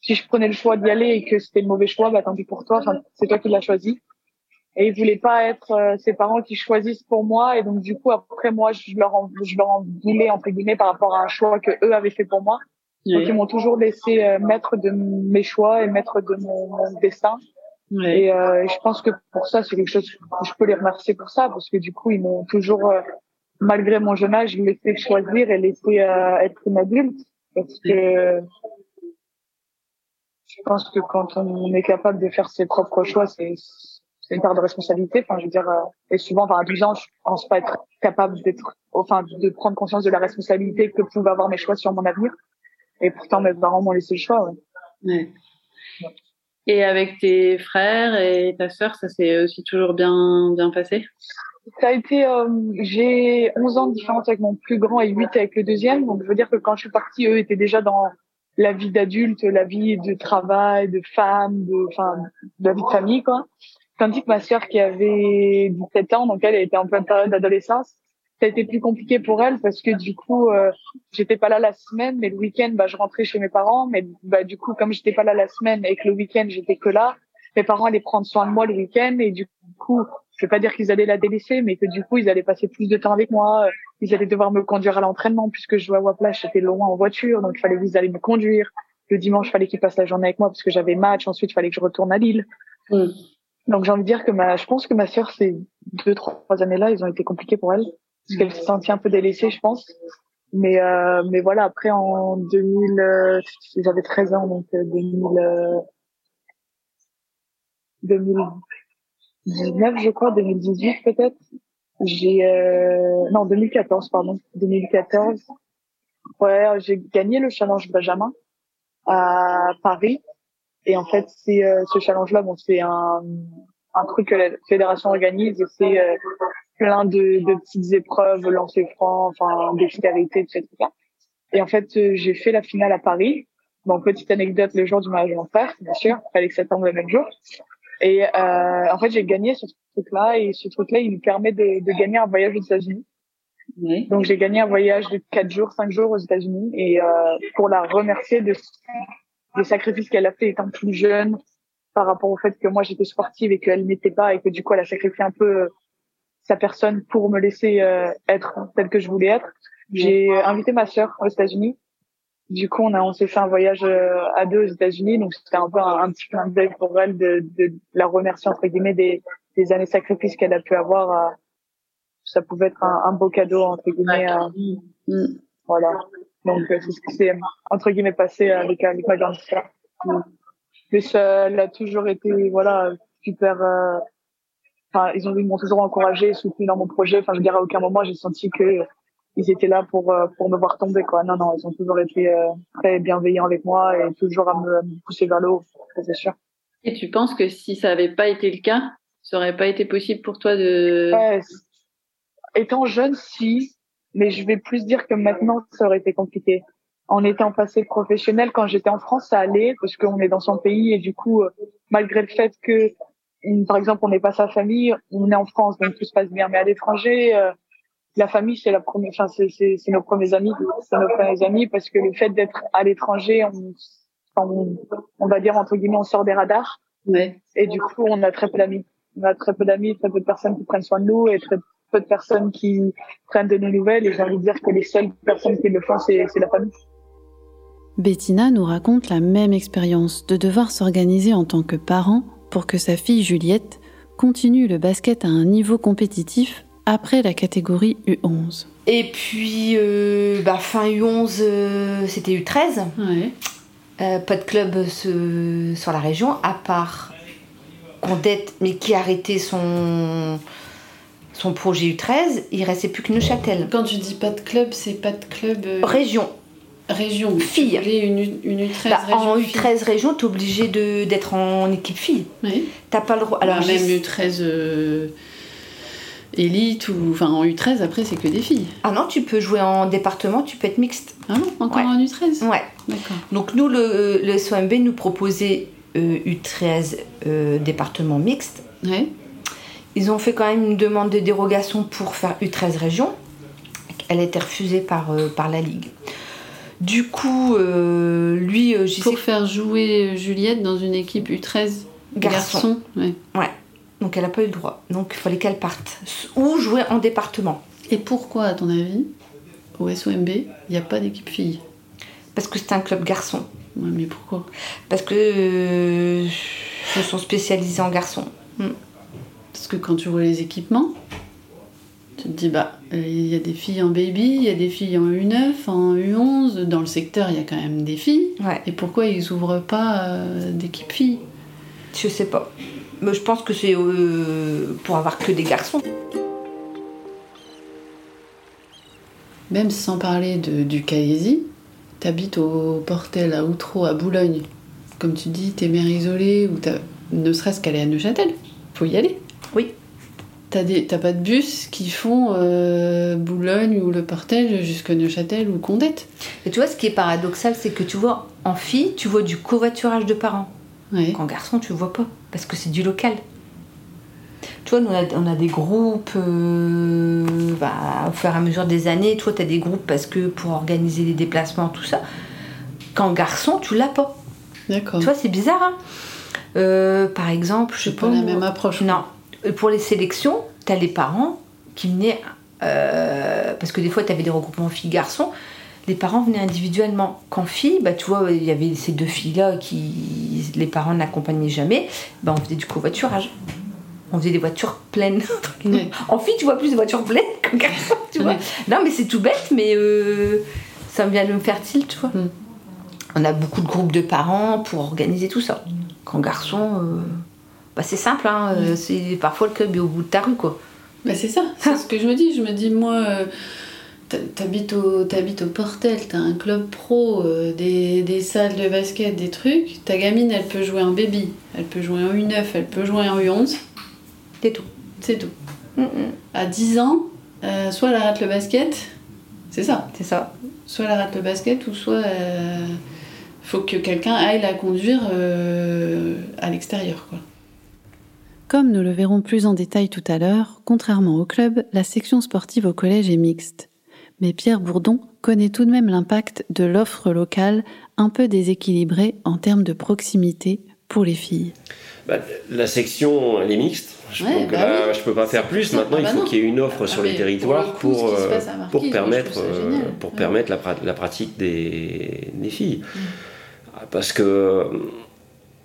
si je prenais le choix d'y aller et que c'était le mauvais choix, bah tant pis pour toi. Enfin, c'est toi qui l'as choisi. Et ils voulaient pas être euh, ces parents qui choisissent pour moi. Et donc du coup après moi je leur en, je leur en voulais entre guillemets par rapport à un choix que eux avaient fait pour moi. Donc ils m'ont toujours laissé euh, maître de mes choix et maître de mon, mon destin. Et euh, je pense que pour ça c'est quelque chose que je peux les remercier pour ça parce que du coup ils m'ont toujours euh, malgré mon jeune âge laissé choisir et laissé être une adulte parce que je pense que quand on est capable de faire ses propres choix c'est une part de responsabilité. Enfin, je veux dire, euh, et souvent, enfin, à 12 ans, je pense pas être capable d'être, enfin, de prendre conscience de la responsabilité que pouvaient avoir mes choix sur mon avenir. Et pourtant, mes parents m'ont laissé le choix. Ouais. Et avec tes frères et ta sœur, ça s'est aussi toujours bien bien passé? Ça a été, euh, j'ai 11 ans de différence avec mon plus grand et 8 avec le deuxième. Donc, je veux dire que quand je suis partie, eux étaient déjà dans la vie d'adulte, la vie de travail, de femme, de, enfin, de la vie de famille, quoi. Tandis que ma sœur qui avait 17 ans, donc elle, était en pleine période d'adolescence, ça a été plus compliqué pour elle parce que du coup, euh, j'étais pas là la semaine, mais le week-end, bah, je rentrais chez mes parents. Mais bah, du coup, comme j'étais pas là la semaine et que le week-end, j'étais que là, mes parents allaient prendre soin de moi le week-end et du coup, je vais pas dire qu'ils allaient la délaisser, mais que du coup, ils allaient passer plus de temps avec moi. Ils allaient devoir me conduire à l'entraînement puisque je jouais à Waplash, j'étais loin en voiture, donc il fallait qu'ils allaient me conduire. Le dimanche, il fallait qu'ils passent la journée avec moi parce que j'avais match. Ensuite, il fallait que je retourne à Lille. Mm. Donc j'ai envie de dire que ma, je pense que ma sœur, ces deux trois années-là, ils ont été compliqués pour elle parce qu'elle s'est sentie un peu délaissée, je pense. Mais euh, mais voilà, après en 2000, euh, j'avais 13 ans, donc 2000, euh, 2019, je crois, 2018 peut-être. J'ai euh, non 2014 pardon, 2014. Ouais, j'ai gagné le challenge Benjamin à Paris et en fait, c'est euh, ce challenge-là, bon, c'est un, un truc que la fédération organise. C'est euh, plein de, de, petites épreuves, lancer franc, enfin, dextérité, etc. Et en fait, euh, j'ai fait la finale à Paris. Bon, petite anecdote, le jour du mariage de mon bien sûr, fallait que ça tombe le même jour. Et euh, en fait, j'ai gagné ce truc-là, et ce truc-là, il nous permet de, de gagner un voyage aux États-Unis. Oui. Donc j'ai gagné un voyage de 4 jours, 5 jours aux États-Unis, et euh, pour la remercier de des sacrifices qu'elle a fait étant plus jeune par rapport au fait que moi j'étais sportive et qu'elle n'était pas et que du coup elle a sacrifié un peu euh, sa personne pour me laisser euh, être telle que je voulais être. J'ai invité ma sœur aux États-Unis. Du coup, on a on s'est fait un voyage euh, à deux aux États-Unis, donc c'était un peu un, petit clin d'œil pour elle de, de, la remercier entre guillemets des, des années sacrifices qu'elle a pu avoir. ça pouvait être un, un beau cadeau entre guillemets. Mm. Voilà. Donc, euh, c'est ce qui s'est, entre guillemets, passé avec, avec ma grande sœur. Mais elle a toujours été, voilà, super, euh, enfin, ils ont, ils m'ont toujours encouragé, soutenu dans mon projet. Enfin, je veux dire, à aucun moment, j'ai senti que ils étaient là pour, euh, pour me voir tomber, quoi. Non, non, ils ont toujours été très bienveillants avec moi et toujours à me, pousser vers le haut, c'est sûr. Et tu penses que si ça avait pas été le cas, ça aurait pas été possible pour toi de... Ouais, étant jeune, si, mais je vais plus dire que maintenant ça aurait été compliqué. En étant passé professionnel, quand j'étais en France, ça allait parce qu'on est dans son pays et du coup, euh, malgré le fait que, par exemple, on n'est pas sa famille, on est en France, donc tout se passe bien. Mais à l'étranger, euh, la famille, c'est la première, enfin, c'est, c'est, c'est nos premiers amis, c'est nos premiers amis parce que le fait d'être à l'étranger, on, on, on, va dire entre guillemets, on sort des radars. Ouais. Et du coup, on a très peu d'amis. On a très peu d'amis, très peu de personnes qui prennent soin de nous et très peu de personnes qui prennent de nos nouvelles et j'ai envie de dire que les seules personnes qui le font, c'est la famille. Bettina nous raconte la même expérience de devoir s'organiser en tant que parent pour que sa fille Juliette continue le basket à un niveau compétitif après la catégorie U11. Et puis, euh, bah, fin U11, euh, c'était U13. Ouais. Euh, pas de club sur la région, à part Condette, mais qui a arrêté son, son projet U13, il restait plus que Neuchâtel. Quand tu dis pas de club, c'est pas de club. euh, Région. région. Fille. Une, une U13 Bah, région. en fille. U13 région, t'es obligé d'être en équipe fille. Oui. T'as pas le droit. Alors Alors, même j'ai- U13 euh, élite ou enfin en U13 après c'est que des filles. Ah non, tu peux jouer en département, tu peux être mixte. Ah non, encore Ouais. en U13. Ouais. D'accord. Donc nous, le, le SOMB nous proposait euh, U13 euh, département mixte. Ouais. Ils ont fait quand même une demande de dérogation pour faire U13 région. Elle a été refusée par, euh, par la Ligue. Du coup, euh, lui, euh, j'y sais Pour faire jouer Juliette dans une équipe U13 Garçon. Ouais. Donc elle n'a pas eu le droit. Donc il fallait qu'elle parte. Ou jouer en département. Et pourquoi, à ton avis, au SOMB, il n'y a pas d'équipe fille? Parce que c'est un club garçon. Ouais, mais pourquoi? Parce que euh, ils sont spécialisés en garçons. Parce que quand tu vois les équipements, tu te dis, bah, euh, il y a des filles en baby, il y a des filles en U9, en U11, dans le secteur, il y a quand même des filles. Ouais, Et pourquoi ils ouvrent pas euh, d'équipe filles je sais pas. Mais je pense que c'est euh, pour avoir que des garçons. Même sans parler de, du Calaisie, t'habites au Portel, à Outreau, à Boulogne. Comme tu dis, t'es mère isolée, ou t'as- ne serait-ce qu'aller à Neuchâtel. Faut y aller. Oui. T'as des- t'as pas de bus qui font euh, Boulogne ou le Portel jusqu'à Neuchâtel ou Condette. Et tu vois, ce qui est paradoxal, c'est que tu vois, en fille, tu vois du covoiturage de parents. Ouais. Qu'en garçon, tu vois pas, parce que c'est du local. Tu vois, nous, on a, on a des groupes, euh, bah, au fur et à mesure des années, toi, tu as des groupes parce que pour organiser les déplacements, tout ça. Qu'en garçon, tu l'as pas. D'accord. Tu vois, c'est bizarre, hein Euh, Par exemple, je sais pas. pas la même approche. Non. Euh, Pour les sélections, tu as les parents qui venaient. euh, parce que des fois, tu avais des regroupements filles-garçons. Les parents venaient individuellement. Qu'en fille, bah, tu vois, il y avait ces deux filles-là qui les parents n'accompagnaient jamais. Bah, on faisait du covoiturage. On faisait des voitures pleines. En fille, tu vois plus de voitures pleines qu'en garçon, tu vois. Non, mais c'est tout bête, mais euh, ça vient de me faire tilt, tu vois. Mm. On a beaucoup de groupes de parents pour organiser tout ça. Qu'en garçon, euh, bah, c'est simple, hein, euh, c'est parfois le club est au bout de ta rue, quoi. Bah c'est ça, c'est ce que je me dis. Je me dis, moi, euh, t'habites au, t'habites au Portel, t'as un club pro, euh, des, des salles de basket, des trucs. Ta gamine, elle peut jouer en baby, elle peut jouer en U9, elle peut jouer en U11. C'est tout. C'est tout. Mm, mm, À 10 ans, euh, soit elle arrête le basket, c'est ça. C'est ça. Soit elle arrête le basket, ou soit euh, faut que quelqu'un aille la conduire euh, à l'extérieur, quoi. Comme nous le verrons plus en détail tout à l'heure, contrairement au club, la section sportive au collège est mixte. Mais Pierre Bourdon connaît tout de même l'impact de l'offre locale un peu déséquilibrée en termes de proximité pour les filles. Bah, la section, elle est mixte. Je, Ouais, bah là, oui. je peux pas faire plus. ça. Maintenant, Ah il bah faut qu'il y ait une offre Ah sur mais les territoires pour pour, euh, pour permettre, euh, pour Ouais. permettre la, pra- la pratique des, des filles. Mm. Parce que euh,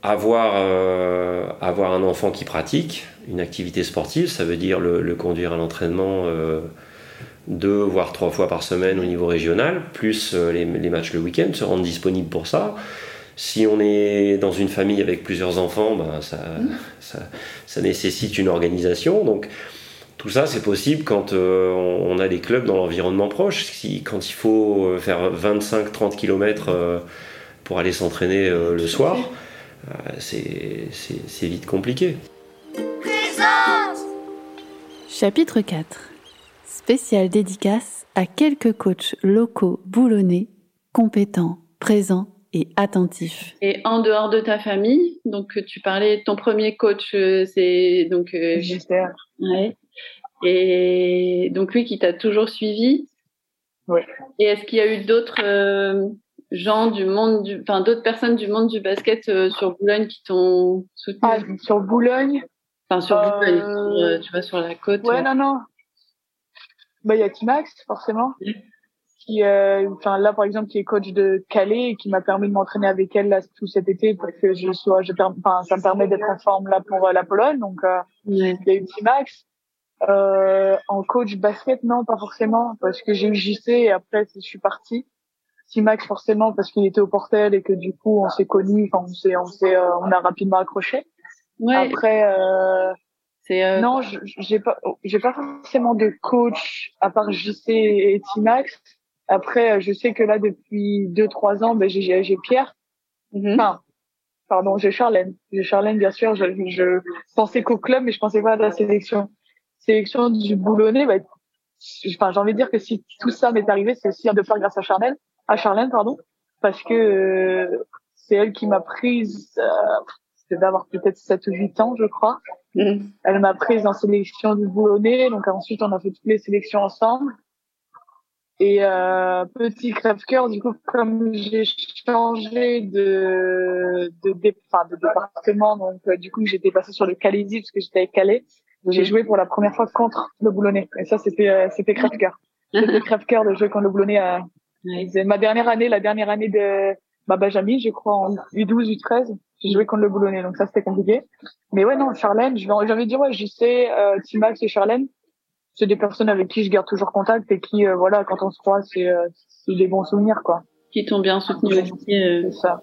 avoir, euh, avoir un enfant qui pratique une activité sportive, ça veut dire le, le conduire à l'entraînement deux voire trois fois par semaine au niveau régional, plus euh, les, les matchs le week-end, se rendre disponible pour ça. Si on est dans une famille avec plusieurs enfants, ben ça, ça, ça nécessite une organisation. Donc tout ça, c'est possible quand euh, on a des clubs dans l'environnement proche. Si, quand il faut euh, faire 25-30 km pour aller s'entraîner euh, le soir, euh, c'est vite compliqué. Chapitre 4 Spéciale dédicace à quelques coachs locaux boulonnais, compétents, présents et attentifs. Et en dehors de ta famille, donc tu parlais, ton premier coach, euh, c'est donc euh, J'espère. ouais. Et donc lui qui t'a toujours suivi. Ouais. Et est-ce qu'il y a eu d'autres euh, gens du monde, du, enfin d'autres personnes du monde du basket euh, sur Boulogne qui t'ont soutenu, Ah, sur Boulogne? enfin sur euh, Boulogne, sur, euh, tu vois sur la côte. Ouais, non, non. Bah, il y a Timax, forcément. Qui, euh, enfin, là, par exemple, qui est coach de Calais et qui m'a permis de m'entraîner avec elle, là, tout cet été pour que je sois, je, enfin, ça me permet d'être en forme, là, pour euh, la Pologne. Donc, euh, il y a eu Timax. Euh, en coach basket, non, pas forcément, parce que j'ai eu JC et après, je suis partie. Timax, forcément, parce qu'il était au portel et que du coup, on s'est connus, enfin, on s'est, on s'est, euh, on a rapidement accroché. Ouais. Après, euh, euh... non, j'ai pas, j'ai pas forcément de coach à part JC et Timax. Après, je sais que là depuis deux trois ans, ben j'ai j'ai Pierre. Mm-hmm. Enfin, pardon, j'ai Charlène. J'ai Charlène, bien sûr. Je, je pensais qu'au club, mais je pensais pas à la sélection. Sélection du Boulonnais, bah, enfin, j'ai envie de dire que si tout ça m'est arrivé, c'est aussi de faire grâce à Charlène, à Charlène, pardon, parce que euh, c'est elle qui m'a prise, euh, c'était d'avoir peut-être 7 ou 8 ans, je crois. Mm. Elle m'a prise en sélection du Boulonnais, donc ensuite on a fait toutes les sélections ensemble. Et euh, petit crève-cœur, du coup, comme j'ai changé de de, de, de département, donc euh, du coup j'étais passée sur le Calaisie parce que j'étais avec Calais. J'ai joué pour la première fois contre le Boulonnais. Et ça, c'était euh, c'était crève-cœur. C'était crève-cœur de jouer contre le Boulonnais. Euh, c'est ma dernière année, la dernière année de ma Benjamin, je crois, en U12, U13. J'ai joué contre le Boulonnais, donc ça, c'était compliqué. Mais ouais, non, Charlène, j'avais dire, ouais, j'y sais, euh, Timax et Charlène c'est des personnes avec qui je garde toujours contact et qui, euh, voilà, quand on se croit, c'est euh, des bons souvenirs, quoi. Qui t'ont bien soutenu aussi. Euh... C'est ça.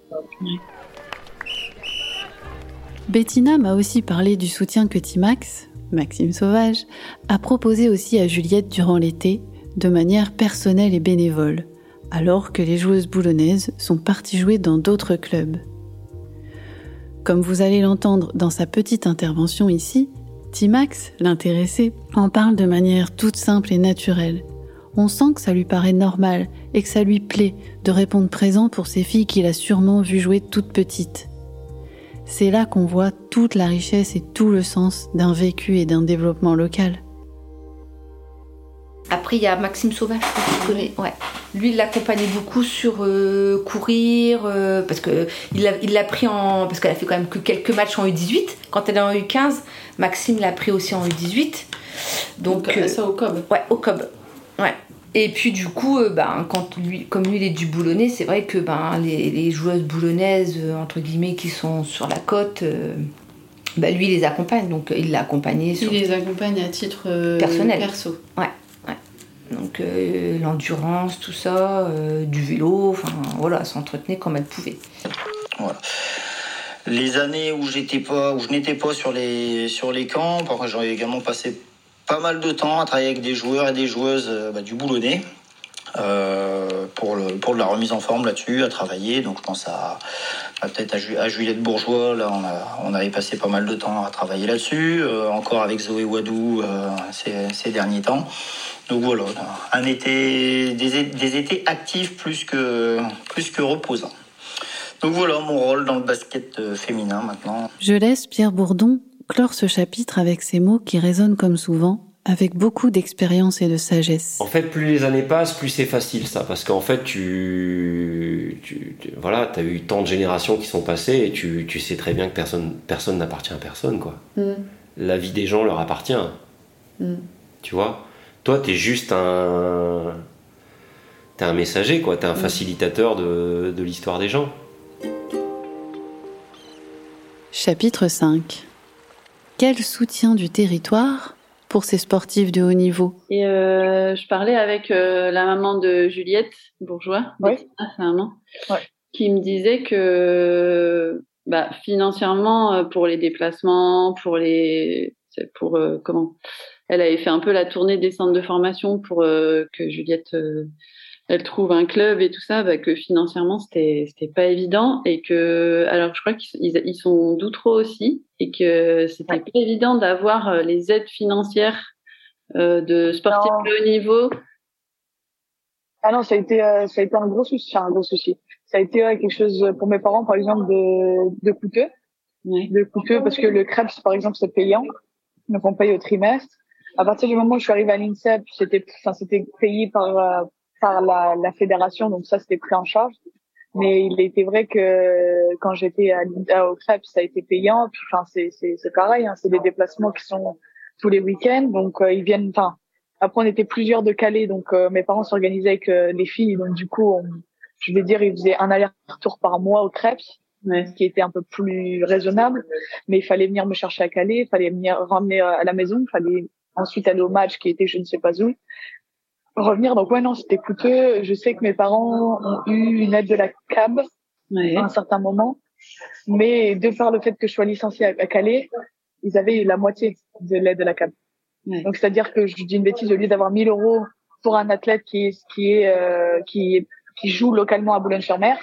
Bettina m'a aussi parlé du soutien que Timax, Maxime Sauvage, a proposé aussi à Juliette durant l'été, de manière personnelle et bénévole, alors que les joueuses boulonnaises sont parties jouer dans d'autres clubs. Comme vous allez l'entendre dans sa petite intervention ici, Timax, l'intéressé, en parle de manière toute simple et naturelle. On sent que ça lui paraît normal et que ça lui plaît de répondre présent pour ces filles qu'il a sûrement vues jouer toutes petites. C'est là qu'on voit toute la richesse et tout le sens d'un vécu et d'un développement local. Après, il y a Maxime Sauvage, que tu Ouais. Lui, il l'accompagnait beaucoup sur euh, courir, euh, parce que il l'a pris en. Parce qu'elle a fait quand même que quelques matchs en U18. Quand elle est en U15, Maxime l'a pris aussi en U18. Donc, Donc euh, ça au COB. Ouais, au COB. Ouais. Et puis du coup, ben, quand lui, comme lui il est du boulonnais, c'est vrai que ben, les, les, joueuses boulonnaises, entre guillemets, qui sont sur la côte, ben, lui il les accompagne. Donc il l'a accompagné. Il les accompagne à titre personnel. Perso. Ouais. Donc euh, l'endurance, tout ça, euh, du vélo, enfin voilà, s'entretenait comme elle pouvait. Voilà. Les années où j'étais pas, où je n'étais pas sur les sur les camps, j'ai également passé pas mal de temps à travailler avec des joueurs et des joueuses euh, bah, du boulonnais. pour, pour la remise en forme là-dessus, à travailler. Donc je pense à, peut-être à, Juliette Bourgeois, là on, a, on avait passé pas mal de temps à travailler là-dessus, encore avec Zoé Wadou ces, derniers temps. Donc voilà, un été, des, étés actifs plus que, plus que reposants. Donc voilà mon rôle dans le basket euh, féminin maintenant. Je laisse Pierre Bourdon clore ce chapitre avec ces mots qui résonnent comme souvent, avec beaucoup d'expérience et de sagesse. En fait, plus les années passent, plus c'est facile ça, parce qu'en fait, tu, tu, voilà, as eu tant de générations qui sont passées et tu, tu sais très bien que personne personne n'appartient à personne, quoi. Mm. La vie des gens leur appartient. Mm. Tu vois? Toi, tu es juste un. T'es un messager, quoi. T'es un mm. facilitateur de, de l'histoire des gens. Chapitre 5 Quel soutien du territoire pour ces sportifs de haut niveau? Et euh, je parlais avec euh, la maman de Juliette Bourgeois, oui. maman, qui me disait que bah, financièrement, euh, pour les déplacements, pour les, pour comment? Elle avait fait un peu la tournée des centres de formation pour euh, que Juliette euh, elle trouve un club et tout ça, bah, que financièrement c'était c'était pas évident et que alors je crois qu'ils ils sont d'outreau aussi et que c'était pas évident d'avoir euh, les aides financières de sportifs de haut niveau. Ah non, ça a été ça a été un gros souci, un gros souci. Ça a été quelque chose pour mes parents par exemple de de coûteux, de coûteux parce que le Krebs par exemple c'est payant, donc on paye au trimestre à partir du moment où je suis arrivée à l'INSEP, c'était, enfin, c'était payé par, euh, par la, la, fédération, donc ça, c'était pris en charge. Mais il était vrai que quand j'étais à, au CREP, ça a été payant. Puis, enfin, c'est, c'est, c'est pareil, hein, c'est des déplacements qui sont tous les week-ends, donc euh, ils viennent. Enfin, après, on était plusieurs de Calais, donc euh, mes parents s'organisaient avec les filles, donc du coup, je vais dire, ils faisaient un aller-retour par mois au CREP, ce qui était un peu plus raisonnable. Mais il fallait venir me chercher à Calais, il fallait venir ramener à la maison, il fallait ensuite aller au match qui était je ne sais pas où. Revenir, donc ouais, non, c'était coûteux. Je sais que mes parents ont eu une aide de la CAB à un certain moment. Mais de par le fait que je sois licenciée à Calais, ils avaient la moitié de l'aide de la CAB. Donc c'est-à-dire que je dis une bêtise, au lieu d'avoir 1000 euros pour un athlète qui est qui est euh, qui qui joue localement à Boulogne-sur-Mer,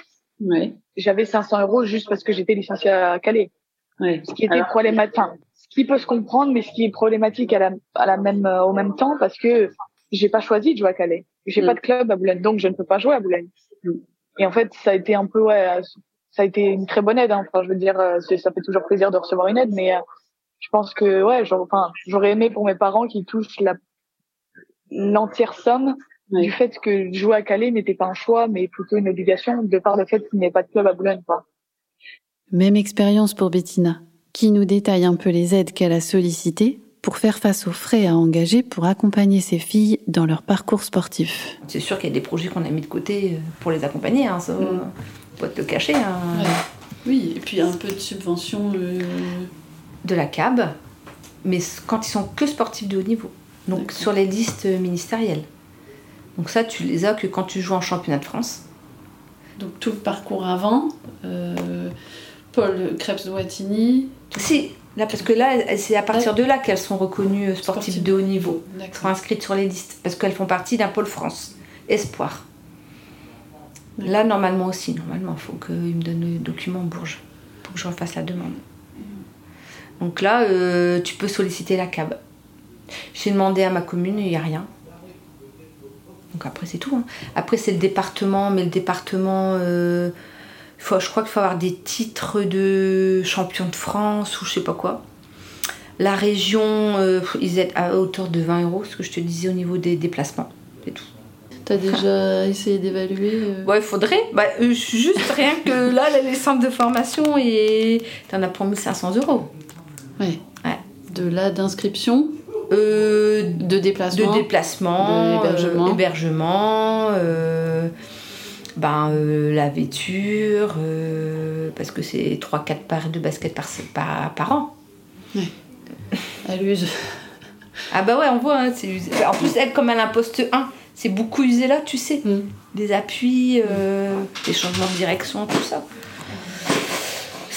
j'avais 500 euros juste parce que j'étais licenciée à Calais. Ce qui était problématique, enfin, qui peut se comprendre, mais ce qui est problématique à la, à la même euh, au même temps parce que j'ai pas choisi de jouer à Calais. J'ai pas mm. de club à Boulogne, donc je ne peux pas jouer à Boulogne. Mm. Et en fait, ça a été un peu ouais, ça a été une très bonne aide. Hein. Enfin, je veux dire, euh, ça fait toujours plaisir de recevoir une aide, mais je pense que ouais, enfin, j'aurais aimé pour mes parents qu'ils touchent la l'entière somme du fait que jouer à Calais n'était pas un choix, mais plutôt une obligation de par le fait qu'il n'y ait pas de club à Boulogne. Quoi. Même expérience pour Bettina, qui nous détaille un peu les aides qu'elle a sollicitées pour faire face aux frais à engager pour accompagner ses filles dans leur parcours sportif. C'est sûr qu'il y a des projets qu'on a mis de côté euh, pour les accompagner, hein, ça, mm. faut te le cacher. Hein. Oui, et puis un peu de subvention. Euh, de la CAB, mais quand ils sont que sportifs de haut niveau, donc sur les listes ministérielles. Donc ça, tu les as que quand tu joues en championnat de France. Donc tout le parcours avant, euh, Paul Krebs-Douatini. Si, là parce que là, c'est à partir de là qu'elles sont reconnues euh, sportives de haut niveau. Elles sont inscrites sur les listes parce qu'elles font partie d'un pôle France, espoir. Là, normalement aussi, normalement, il faut qu'ils me donnent le document Bourges pour que je refasse la demande. Donc là, euh, tu peux solliciter la CAB. J'ai demandé à ma commune, il n'y a rien. Donc après, c'est tout. Hein. Après, c'est le département, mais le département, euh, faut, je crois qu'il faut avoir des titres de champion de France ou je sais pas quoi. La région, euh, ils aident à hauteur de 20 euros, ce que je te disais au niveau des déplacements. C'est tout. T'as déjà essayé d'évaluer Ouais, il faudrait. Bah, juste rien que là, les centres de formation, et t'en as pour 1500 euros. Ouais. De là d'inscription euh, De déplacement De déplacement, hébergement, euh, ben, euh, la vêture, parce que c'est 3-4 paires de baskets par, par, an. Ouais. À l'use. Ah bah ouais, on voit, hein, En plus, elle, comme elle a un poste 1, c'est beaucoup usé là, tu sais. Mm. Des appuis, des changements de direction, tout ça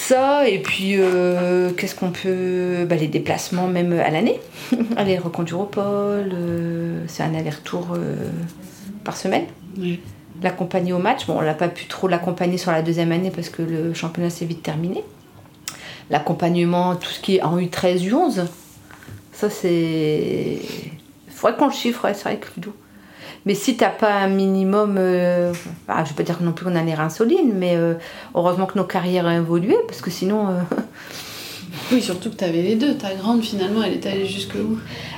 ça, et puis euh, qu'est-ce qu'on peut. Bah, les déplacements, même à l'année. Aller reconduire au pôle, euh, c'est un aller-retour euh, par semaine. L'accompagner au match, bon, on n'a pas pu trop l'accompagner sur la deuxième année parce que le championnat s'est vite terminé. L'accompagnement, tout ce qui est en U13, U11, ça c'est. Faudrait qu'on le chiffre, c'est vrai que. Mais si t'as pas un minimum, euh, je vais pas dire non plus qu'on a l'air insolite, mais euh, heureusement que nos carrières ont évolué, parce que sinon. Euh, oui, surtout que tu avais les deux. Ta grande, finalement, elle est allée jusque où?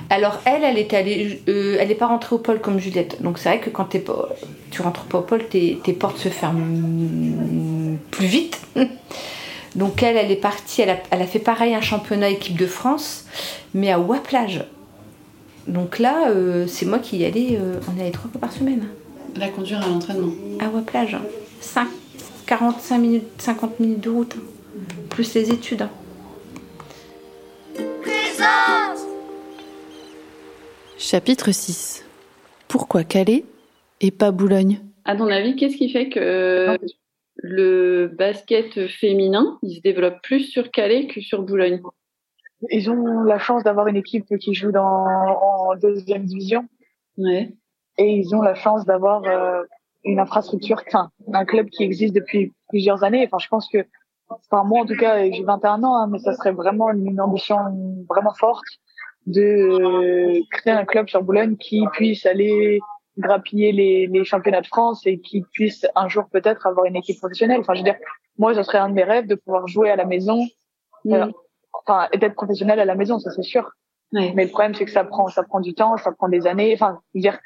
Alors, elle, elle est allée. elle n'est pas rentrée au pôle comme Juliette. Donc, c'est vrai que quand es pas, tu rentres pas au pôle, tes, tes portes se ferment plus vite. Donc, elle, elle est partie. Elle a, elle a fait pareil un championnat équipe de France, mais à Ouaplage. Donc là, euh, c'est moi qui y allais, euh, on allait trois fois par semaine. La conduire à l'entraînement À plage. 5, 45 minutes, 50 minutes de route. Plus les études. Chapitre 6. Pourquoi Calais et pas Boulogne? À ton avis, qu'est-ce qui fait que le basket féminin, il se développe plus sur Calais que sur Boulogne? Ils ont la chance d'avoir une équipe qui joue dans, en deuxième division. Ouais. Et ils ont la chance d'avoir euh, une infrastructure, un club qui existe depuis plusieurs années. Enfin, je pense que, enfin, moi, en tout cas, j'ai 21 ans, hein, mais ça serait vraiment une ambition vraiment forte de euh, créer un club sur Boulogne qui puisse aller grappiller les, les championnats de France et qui puisse un jour peut-être avoir une équipe professionnelle. Enfin, je veux dire, moi, ce serait un de mes rêves de pouvoir jouer à la maison. Mm. Euh, enfin, d'être professionnel à la maison, ça c'est sûr. Mais le problème, c'est que ça prend, ça prend du temps, ça prend des années. Enfin, je veux dire,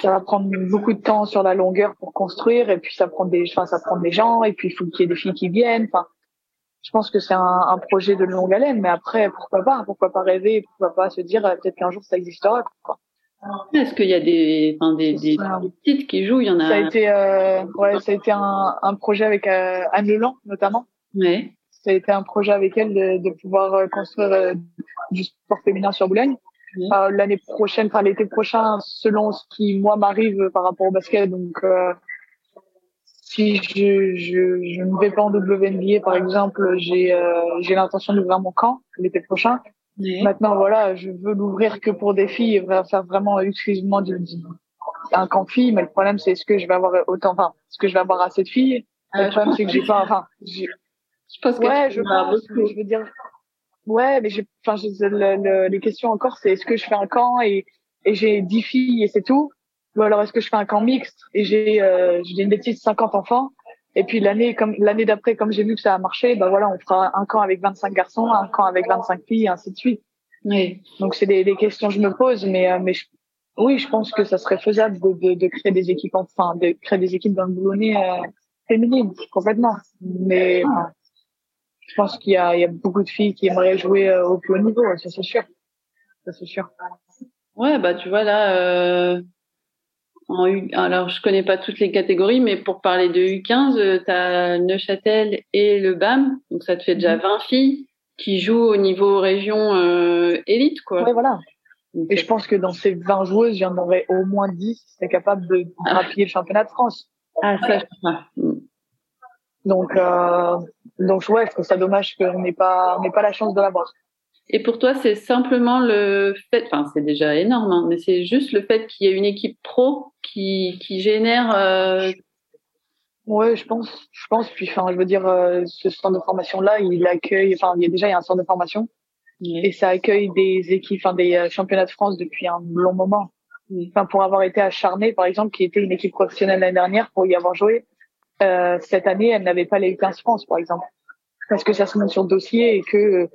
ça va prendre beaucoup de temps sur la longueur pour construire, et puis ça prend des, enfin, ça prend des gens, et puis il faut qu'il y ait des filles qui viennent. Enfin, je pense que c'est un, un, projet de longue haleine, mais après, pourquoi pas Pourquoi pas rêver Pourquoi pas se dire euh, peut-être qu'un jour ça existera quoi. Est-ce qu'il y a des, enfin, des, des, petites qui jouent Il y en a. Ça a été, euh, ouais, ça a été un, un projet avec euh, Anne Leland notamment. Ouais ça a été un projet avec elle de, de pouvoir euh, construire euh, du sport féminin sur Boulogne. Euh, l'année prochaine, enfin l'été prochain, selon ce qui moi m'arrive par rapport au basket, donc si je, je, je ne vais pas en WNBA, par exemple, j'ai euh, j'ai l'intention d'ouvrir mon camp l'été prochain. Maintenant, voilà, je veux l'ouvrir que pour des filles et faire vraiment exclusivement du, un camp filles. Mais le problème, c'est est-ce que je vais avoir autant, enfin, est-ce que je vais avoir assez de filles? Le problème, c'est que j'ai pas, enfin, je pense que ouais, je pense, je veux dire, ouais, mais j'ai, enfin, les questions encore, c'est est-ce que je fais un camp et et j'ai 10 filles et c'est tout? Ou alors est-ce que je fais un camp mixte et j'ai euh, j'ai une bêtise 50 enfants? Et puis l'année comme l'année d'après comme j'ai vu que ça a marché bah voilà on fera un camp avec 25 garçons un camp avec 25 filles et ainsi de suite. Oui. donc c'est des, des questions que je me pose mais euh, mais oui je pense que ça serait faisable de, de, de, créer des équipes enfin de créer des équipes dans le boulonnais euh, féminines complètement. Mais je pense qu'il y a, il y a beaucoup de filles qui aimeraient jouer euh, au plus haut niveau ça c'est sûr ça c'est sûr ouais bah tu vois là euh en U... alors je connais pas toutes les catégories, mais pour parler de U15, tu as Neuchâtel et le BAM, donc ça te fait déjà 20 mhm. filles qui jouent au niveau région euh, élite, quoi. Ouais, voilà. Et je pense que dans ces 20 joueuses, il y en aurait au moins 10 qui seraient capables de ah. le championnat de France. Ah, ça, je. Donc, euh, donc ouais, je trouve ça dommage qu'on n'ait pas, on n'ait pas la chance de l'avoir. Et pour toi, c'est simplement le fait, enfin c'est déjà énorme, hein, mais c'est juste le fait qu'il y ait une équipe pro qui, qui génère. Euh... Ouais, je pense, je pense. Puis, enfin, je veux dire, euh, ce centre de formation là, il accueille, enfin, il y a déjà il y a un centre de formation et ça accueille des équipes, enfin des euh, championnats de France depuis un long moment. Enfin, pour avoir été acharné, par exemple, qui était une équipe professionnelle l'année dernière, pour y avoir joué, euh, cette année, elle n'avait pas les 15 France, par exemple, parce que ça se monte sur le dossier et que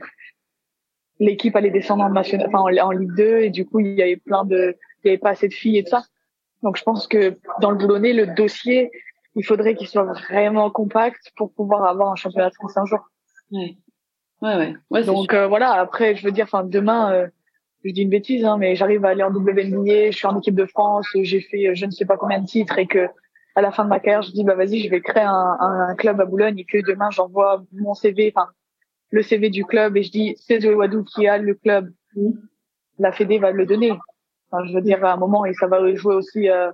l'équipe allait descendre en national, enfin en, Ligue 2 et du coup il y avait plein de, il y avait pas assez de filles et tout ça. Donc je pense que dans le boulonnais, le dossier, il faudrait qu'il soit vraiment compact pour pouvoir avoir un championnat de France un jour. Ouais, ouais, ouais. Donc euh, voilà. Après, je veux dire, enfin demain, euh, je dis une bêtise, hein, mais j'arrive à aller en WNBA, je suis en équipe de France, j'ai fait euh, je ne sais pas combien de titres et que à la fin de ma carrière, je dis bah vas-y, je vais créer un, un, club à Boulogne et que demain j'envoie mon CV, enfin le CV du club et je dis c'est Zoé Wadou qui a le club, la Fédé va le donner. Enfin, je veux dire à un moment et ça va jouer aussi euh,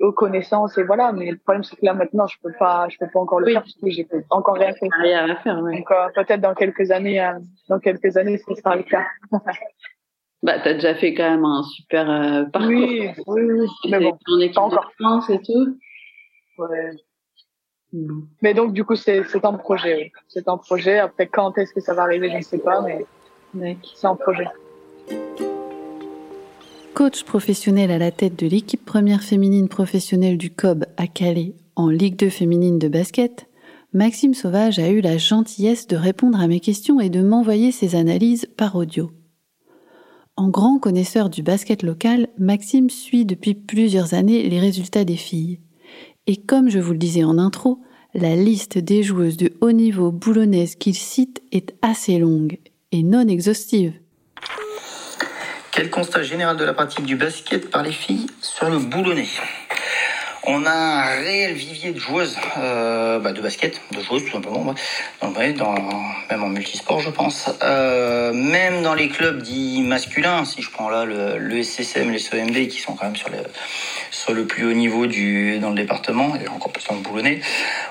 aux connaissances et voilà. Mais le problème c'est que là maintenant je peux pas, je peux pas encore le faire parce que j'ai encore rien fait. Rien à faire, ouais. Donc euh, peut-être dans quelques années, euh, dans quelques années, ce sera le cas. bah t'as déjà fait quand même un super euh, parcours. Oui, oui, oui. Mais bon, en équipe encore. de France et tout. Ouais. Mm. Mais donc, du coup, c'est un projet. C'est un projet. Après, quand est-ce que ça va arriver, je ne sais pas, mais c'est un projet. Coach professionnel à la tête de l'équipe première féminine professionnelle du COB à Calais en Ligue 2 féminine de basket, Maxime Sauvage a eu la gentillesse de répondre à mes questions et de m'envoyer ses analyses par audio. En grand connaisseur du basket local, Maxime suit depuis plusieurs années les résultats des filles. Et comme je vous le disais en intro, la liste des joueuses de haut niveau boulonnaises qu'il cite est assez longue et non exhaustive. Quel constat général de la pratique du basket par les filles sur le boulonnais? On a un réel vivier de joueuses euh, bah de basket, de joueuses tout simplement, dans, même en multisport je pense. Euh, même dans les clubs dits masculins, si je prends là le, le SSM, les CMB qui sont quand même sur le, sur le plus haut niveau dans le département, et encore plus dans le boulonnais,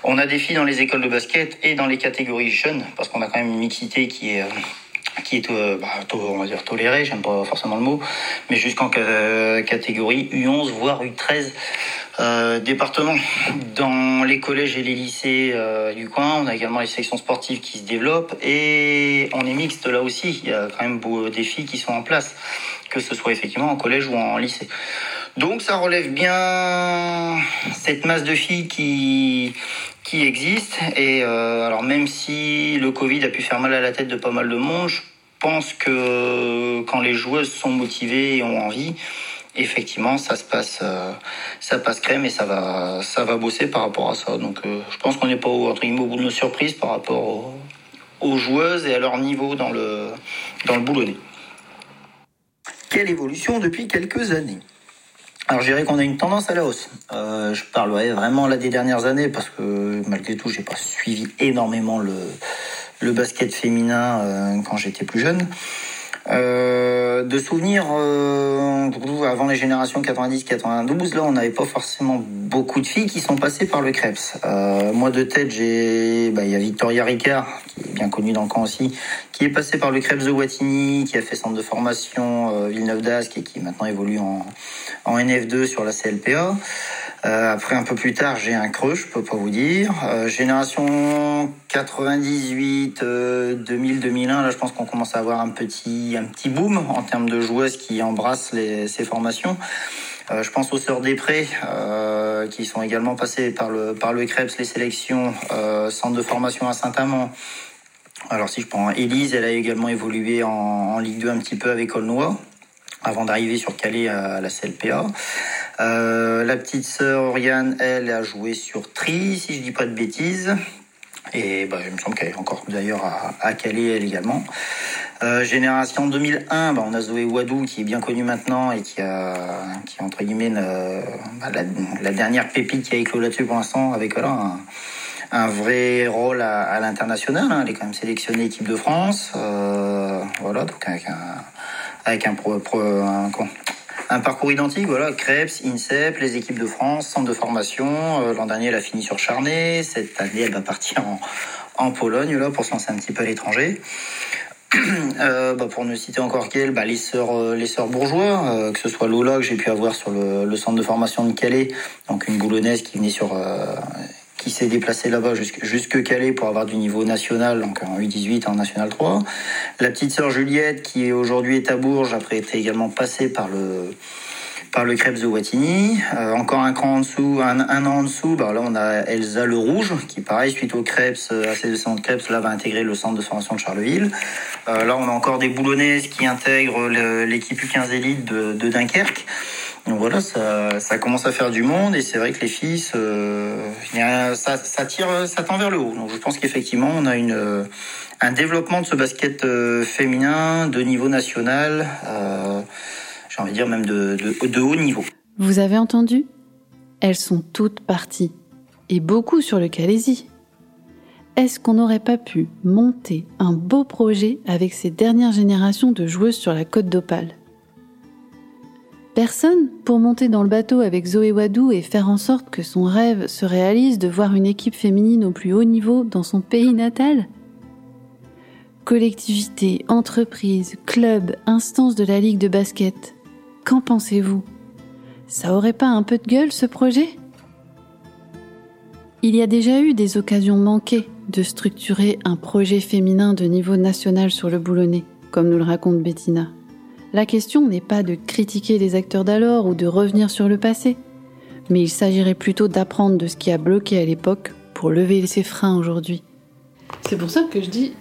on a des filles dans les écoles de basket et dans les catégories jeunes, parce qu'on a quand même une mixité qui est qui est euh, bah, on va dire tolérée, j'aime pas forcément le mot, mais jusqu'en catégorie U11 voire U13 euh, département. Dans les collèges et les lycées euh, du coin, on a également les sections sportives qui se développent et on est mixte là aussi. Il y a quand même beaucoup des filles qui sont en place, que ce soit effectivement en collège ou en lycée. Donc ça relève bien cette masse de filles qui qui existe et euh, alors même si le Covid a pu faire mal à la tête de pas mal de monde, je pense que quand les joueuses sont motivées et ont envie, effectivement, ça se passe, euh, ça passe crème et ça va, ça va bosser par rapport à ça. Donc, euh, je pense qu'on n'est pas entre guillemets, au bout de nos surprises par rapport aux, joueuses et à leur niveau dans le, dans le boulonnais. Quelle évolution depuis quelques années alors je dirais qu'on a une tendance à la hausse. Euh, je parlerai vraiment là des dernières années parce que malgré tout j'ai pas suivi énormément le, le basket féminin quand j'étais plus jeune. Euh, de souvenirs, euh, avant les générations 90-92, là, on n'avait pas forcément beaucoup de filles qui sont passées par le Krebs. Euh, moi, de tête, j'ai, bah, il y a Victoria Ricard, qui est bien connue dans le camp aussi, qui est passée par le Krebs de Wattignies, qui a fait centre de formation euh, Villeneuve d'Ascq et qui maintenant évolue en, en NF2 sur la CLPA. Euh, après, un peu plus tard, j'ai un creux, je peux pas vous dire. Euh, génération 98, 2000, 2001, là, je pense qu'on commence à avoir un petit, un petit boom en termes de joueuses qui embrassent les, ces formations. Euh, je pense aux sœurs Després, euh, qui sont également passées par le, par le CREPS, les sélections, centre de formation à Saint-Amand. Alors si je prends Élise, elle a également évolué en, en Ligue 2 un petit peu avec Aulnois, avant d'arriver sur Calais à la CLPA. Euh, la petite sœur Oriane, elle a joué sur Tri, si je dis pas de bêtises. Et bah, il me semble qu'elle est encore d'ailleurs à, Calais, elle également. Euh, génération 2001, bah, on a Zoé Wadou qui est bien connue maintenant et qui a, qui entre guillemets le, bah, la, dernière pépite qui a éclos là-dessus pour l'instant avec voilà, un, vrai rôle à, à l'international. Hein. Elle est quand même sélectionnée équipe de France. Euh, voilà, donc avec un, avec un, parcours identique, voilà, Krebs, INSEP, les équipes de France, centre de formation. Euh, L'an dernier, elle a fini sur Charnay. Cette année, elle va partir en, Pologne là pour se lancer un petit peu à l'étranger. Euh, bah, pour ne citer encore qu'elle, bah, les sœurs, euh, les sœurs bourgeois, que ce soit Lola que j'ai pu avoir sur le, centre de formation de Calais, donc une boulonnaise qui venait sur, qui s'est déplacée là-bas jusque, jusque Calais pour avoir du niveau national, donc en U18 en national 3. La petite sœur Juliette qui aujourd'hui est à Bourges, après été également passée par le par le Krebs de Wattignies. Euh, encore un cran en dessous, un, an en dessous, bah là on a Elsa le Rouge, qui pareil, suite au Krebs, à deux centres Krebs, là va intégrer le centre de formation de Charleville. Euh, là on a encore des boulonnaises qui intègrent l'équipe U15 élite de, Dunkerque. Donc voilà, ça, commence à faire du monde et c'est vrai que les filles, ça, ça tend vers le haut. Donc je pense qu'effectivement on a une, un développement de ce basket euh, féminin de niveau national. Euh, j'ai envie de dire même de, haut niveau. Vous avez entendu? Elles sont toutes parties, et beaucoup sur le Calaisie. Est-ce qu'on n'aurait pas pu monter un beau projet avec ces dernières générations de joueuses sur la côte d'Opale? Personne pour monter dans le bateau avec Zoé Wadou et faire en sorte que son rêve se réalise de voir une équipe féminine au plus haut niveau dans son pays natal. Collectivités, entreprises, clubs, instances de la Ligue de basket, Qu'en pensez-vous? Ça aurait pas un peu de gueule ce projet? Il y a déjà eu des occasions manquées de structurer un projet féminin de niveau national sur le boulonnais, comme nous le raconte Bettina. La question n'est pas de critiquer les acteurs d'alors ou de revenir sur le passé, mais il s'agirait plutôt d'apprendre de ce qui a bloqué à l'époque pour lever ses freins aujourd'hui. C'est pour ça que je dis,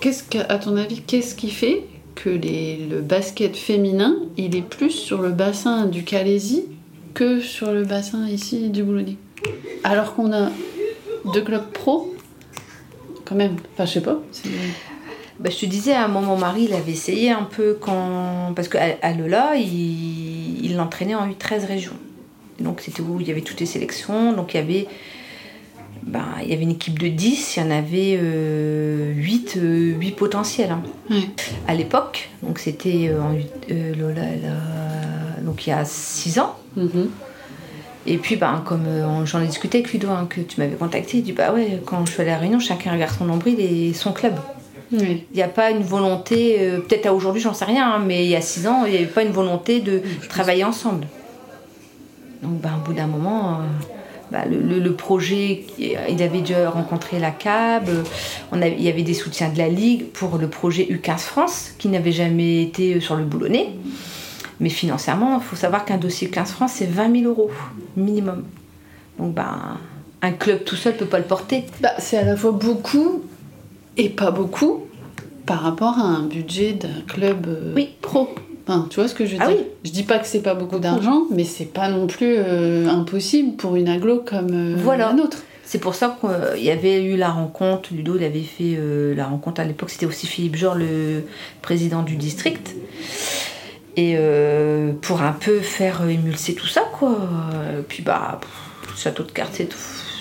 qu'est-ce qu'à ton avis, qu'est-ce qui fait que le basket féminin, il est plus sur le bassin du Calaisie que sur le bassin ici du Boulonnais. Alors qu'on a deux clubs pro, quand même. Enfin, je sais pas. Bah, je te disais, à un moment, mon mari, il avait essayé un peu quand. Parce qu'à Lola, il, l'entraînait en 13 régions. Donc, c'était où il y avait toutes les sélections. Donc, il y avait ben, il y avait une équipe de 10, il y en avait euh, 8, euh, 8 potentiels. Hein. À l'époque, donc c'était euh, en, euh, Lola, là, donc il y a 6 ans. Mm -hmm. Et puis, ben, comme j'en ai discuté avec Ludo, hein, que tu m'avais contacté, il dit Bah ouais, quand je suis allée à la Réunion, chacun regarde son nombril et son club. Il oui. n'y a pas une volonté, peut-être à aujourd'hui, j'en sais rien, hein, mais il y a 6 ans, il n'y avait pas une volonté de travailler ensemble. Donc, ben, au bout d'un moment bah, le, le, le, projet, il avait déjà rencontré la CAB, on avait, il y avait des soutiens de la Ligue pour le projet U15 France, qui n'avait jamais été sur le boulonnais. Mais financièrement, il faut savoir qu'un dossier U15 France, c'est 20 000 euros minimum. Donc, bah, un club tout seul ne peut pas le porter. Bah, c'est à la fois beaucoup et pas beaucoup par rapport à un budget d'un club euh, oui. pro. Enfin, tu vois ce que je veux ah dire? oui. Je dis pas que c'est pas beaucoup d'argent, mais c'est pas non plus euh, impossible pour une aglo comme euh, voilà. la nôtre. C'est pour ça qu'il y avait eu la rencontre, Ludo il avait fait euh, la rencontre à l'époque, c'était aussi Philippe Jor, le président du district. Et pour un peu faire émulser tout ça, quoi. Et puis bah, pff, château de cartes,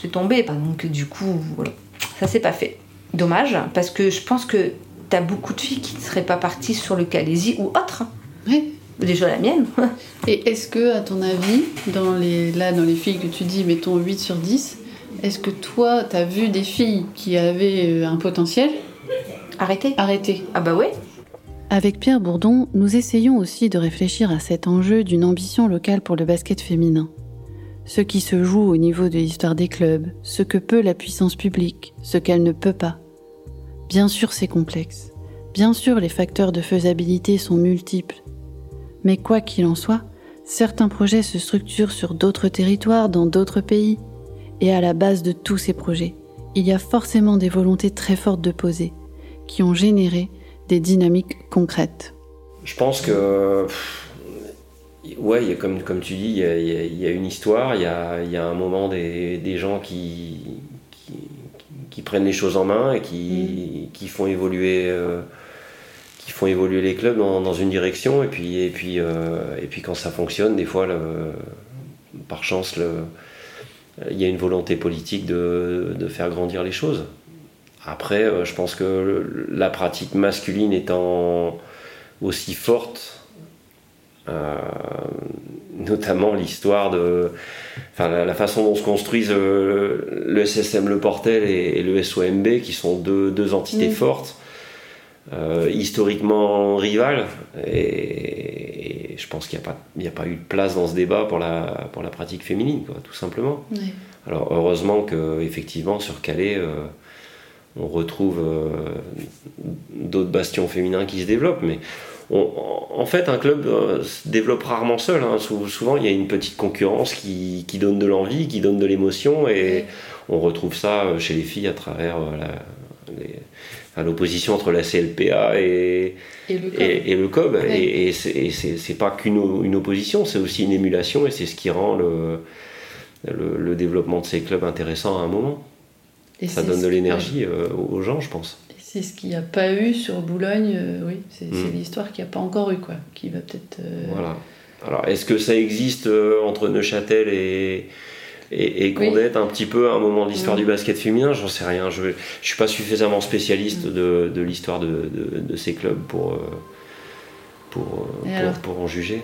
c'est tombé. Donc du coup, voilà. ça s'est pas fait. Dommage, parce que je pense que t'as beaucoup de filles qui ne seraient pas parties sur le Calaisie ou autre. Ouais. Déjà la mienne. Et est-ce que, à ton avis, dans les, là, dans les filles que tu dis, mettons 8 sur 10, est-ce que toi, t'as vu des filles qui avaient euh, un potentiel? Arrêtez. arrêter Ah bah ouais. Avec Pierre Bourdon, nous essayons aussi de réfléchir à cet enjeu d'une ambition locale pour le basket féminin. Ce qui se joue au niveau de l'histoire des clubs, ce que peut la puissance publique, ce qu'elle ne peut pas. Bien sûr, c'est complexe. Bien sûr, les facteurs de faisabilité sont multiples. Mais quoi qu'il en soit, certains projets se structurent sur d'autres territoires, dans d'autres pays. Et à la base de tous ces projets, il y a forcément des volontés très fortes de poser, qui ont généré des dynamiques concrètes. Je pense que. Ouais, comme, tu dis, il y a, une histoire, il y a, un moment des gens qui, qui, prennent les choses en main et qui, qui font évoluer. euh, qui font évoluer les clubs dans, dans une direction et puis et puis euh, et puis quand ça fonctionne des fois le- par chance le, il y a une volonté politique de, de faire grandir les choses après euh, je pense que le- la pratique masculine étant aussi forte euh, notamment l'histoire de enfin la, la façon dont se construisent euh, le SSM Le Portel et, et le SOMB qui sont deux, deux entités Mm. fortes euh, historiquement rivales. Et, et je pense qu'il n'y a, a pas eu de place dans ce débat pour la, pour la pratique féminine quoi, tout simplement. Alors heureusement que effectivement sur Calais on retrouve d'autres bastions féminins qui se développent mais on- en- fait un club euh, se développe rarement seul hein. Sou- souvent il y a une petite concurrence qui, qui donne de l'envie qui donne de l'émotion et on retrouve ça euh, chez les filles à travers euh, enfin, l'opposition entre la CLPA et, Et le corps. et, et le COB. Ouais. Et, et c'est- c'est pas qu'une une opposition, c'est aussi une émulation et c'est ce qui rend le, le, le développement de ces clubs intéressant à un moment. Et Ça donne de l'énergie euh, aux gens, je pense. C'est ce qu'il n'y a pas eu sur Boulogne, euh, oui, c'est Mm. l'histoire qu'il n'y a pas encore eu, quoi. Qui va peut-être. euh, Voilà. Alors, est-ce que ça existe euh, entre Neuchâtel et, et, et Condette un petit peu à un moment de l'histoire Mm. du basket féminin? J'en sais rien. Je ne suis pas suffisamment spécialiste de, de l'histoire de, de- de ces clubs pour, pour, pour en juger.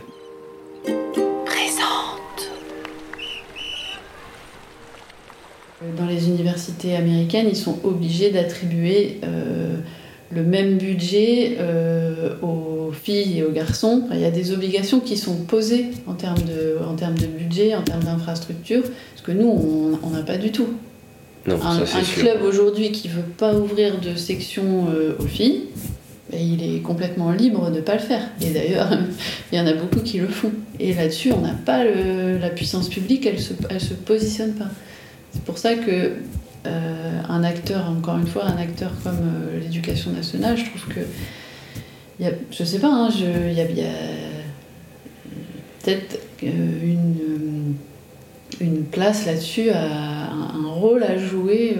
Dans les universités américaines, ils sont obligés d'attribuer euh, le même budget euh, aux filles et aux garçons. Enfin, il y a des obligations qui sont posées en termes de, en termes de budget, en termes d'infrastructure, ce que nous, on n'a pas du tout. Non, Un, ça club aujourd'hui qui veut pas ouvrir de section euh, aux filles, ben, il est complètement libre de pas le faire. Et d'ailleurs, il y en a beaucoup qui le font. Et là-dessus, on n'a pas le- la puissance publique, elle se, elle se positionne pas. C'est pour ça que euh, un acteur, encore une fois, un acteur comme euh, l'éducation nationale, je trouve que y a, je sais pas, hein, je, il y a, il y a peut-être euh, une, une place là-dessus, à, un, un rôle à jouer,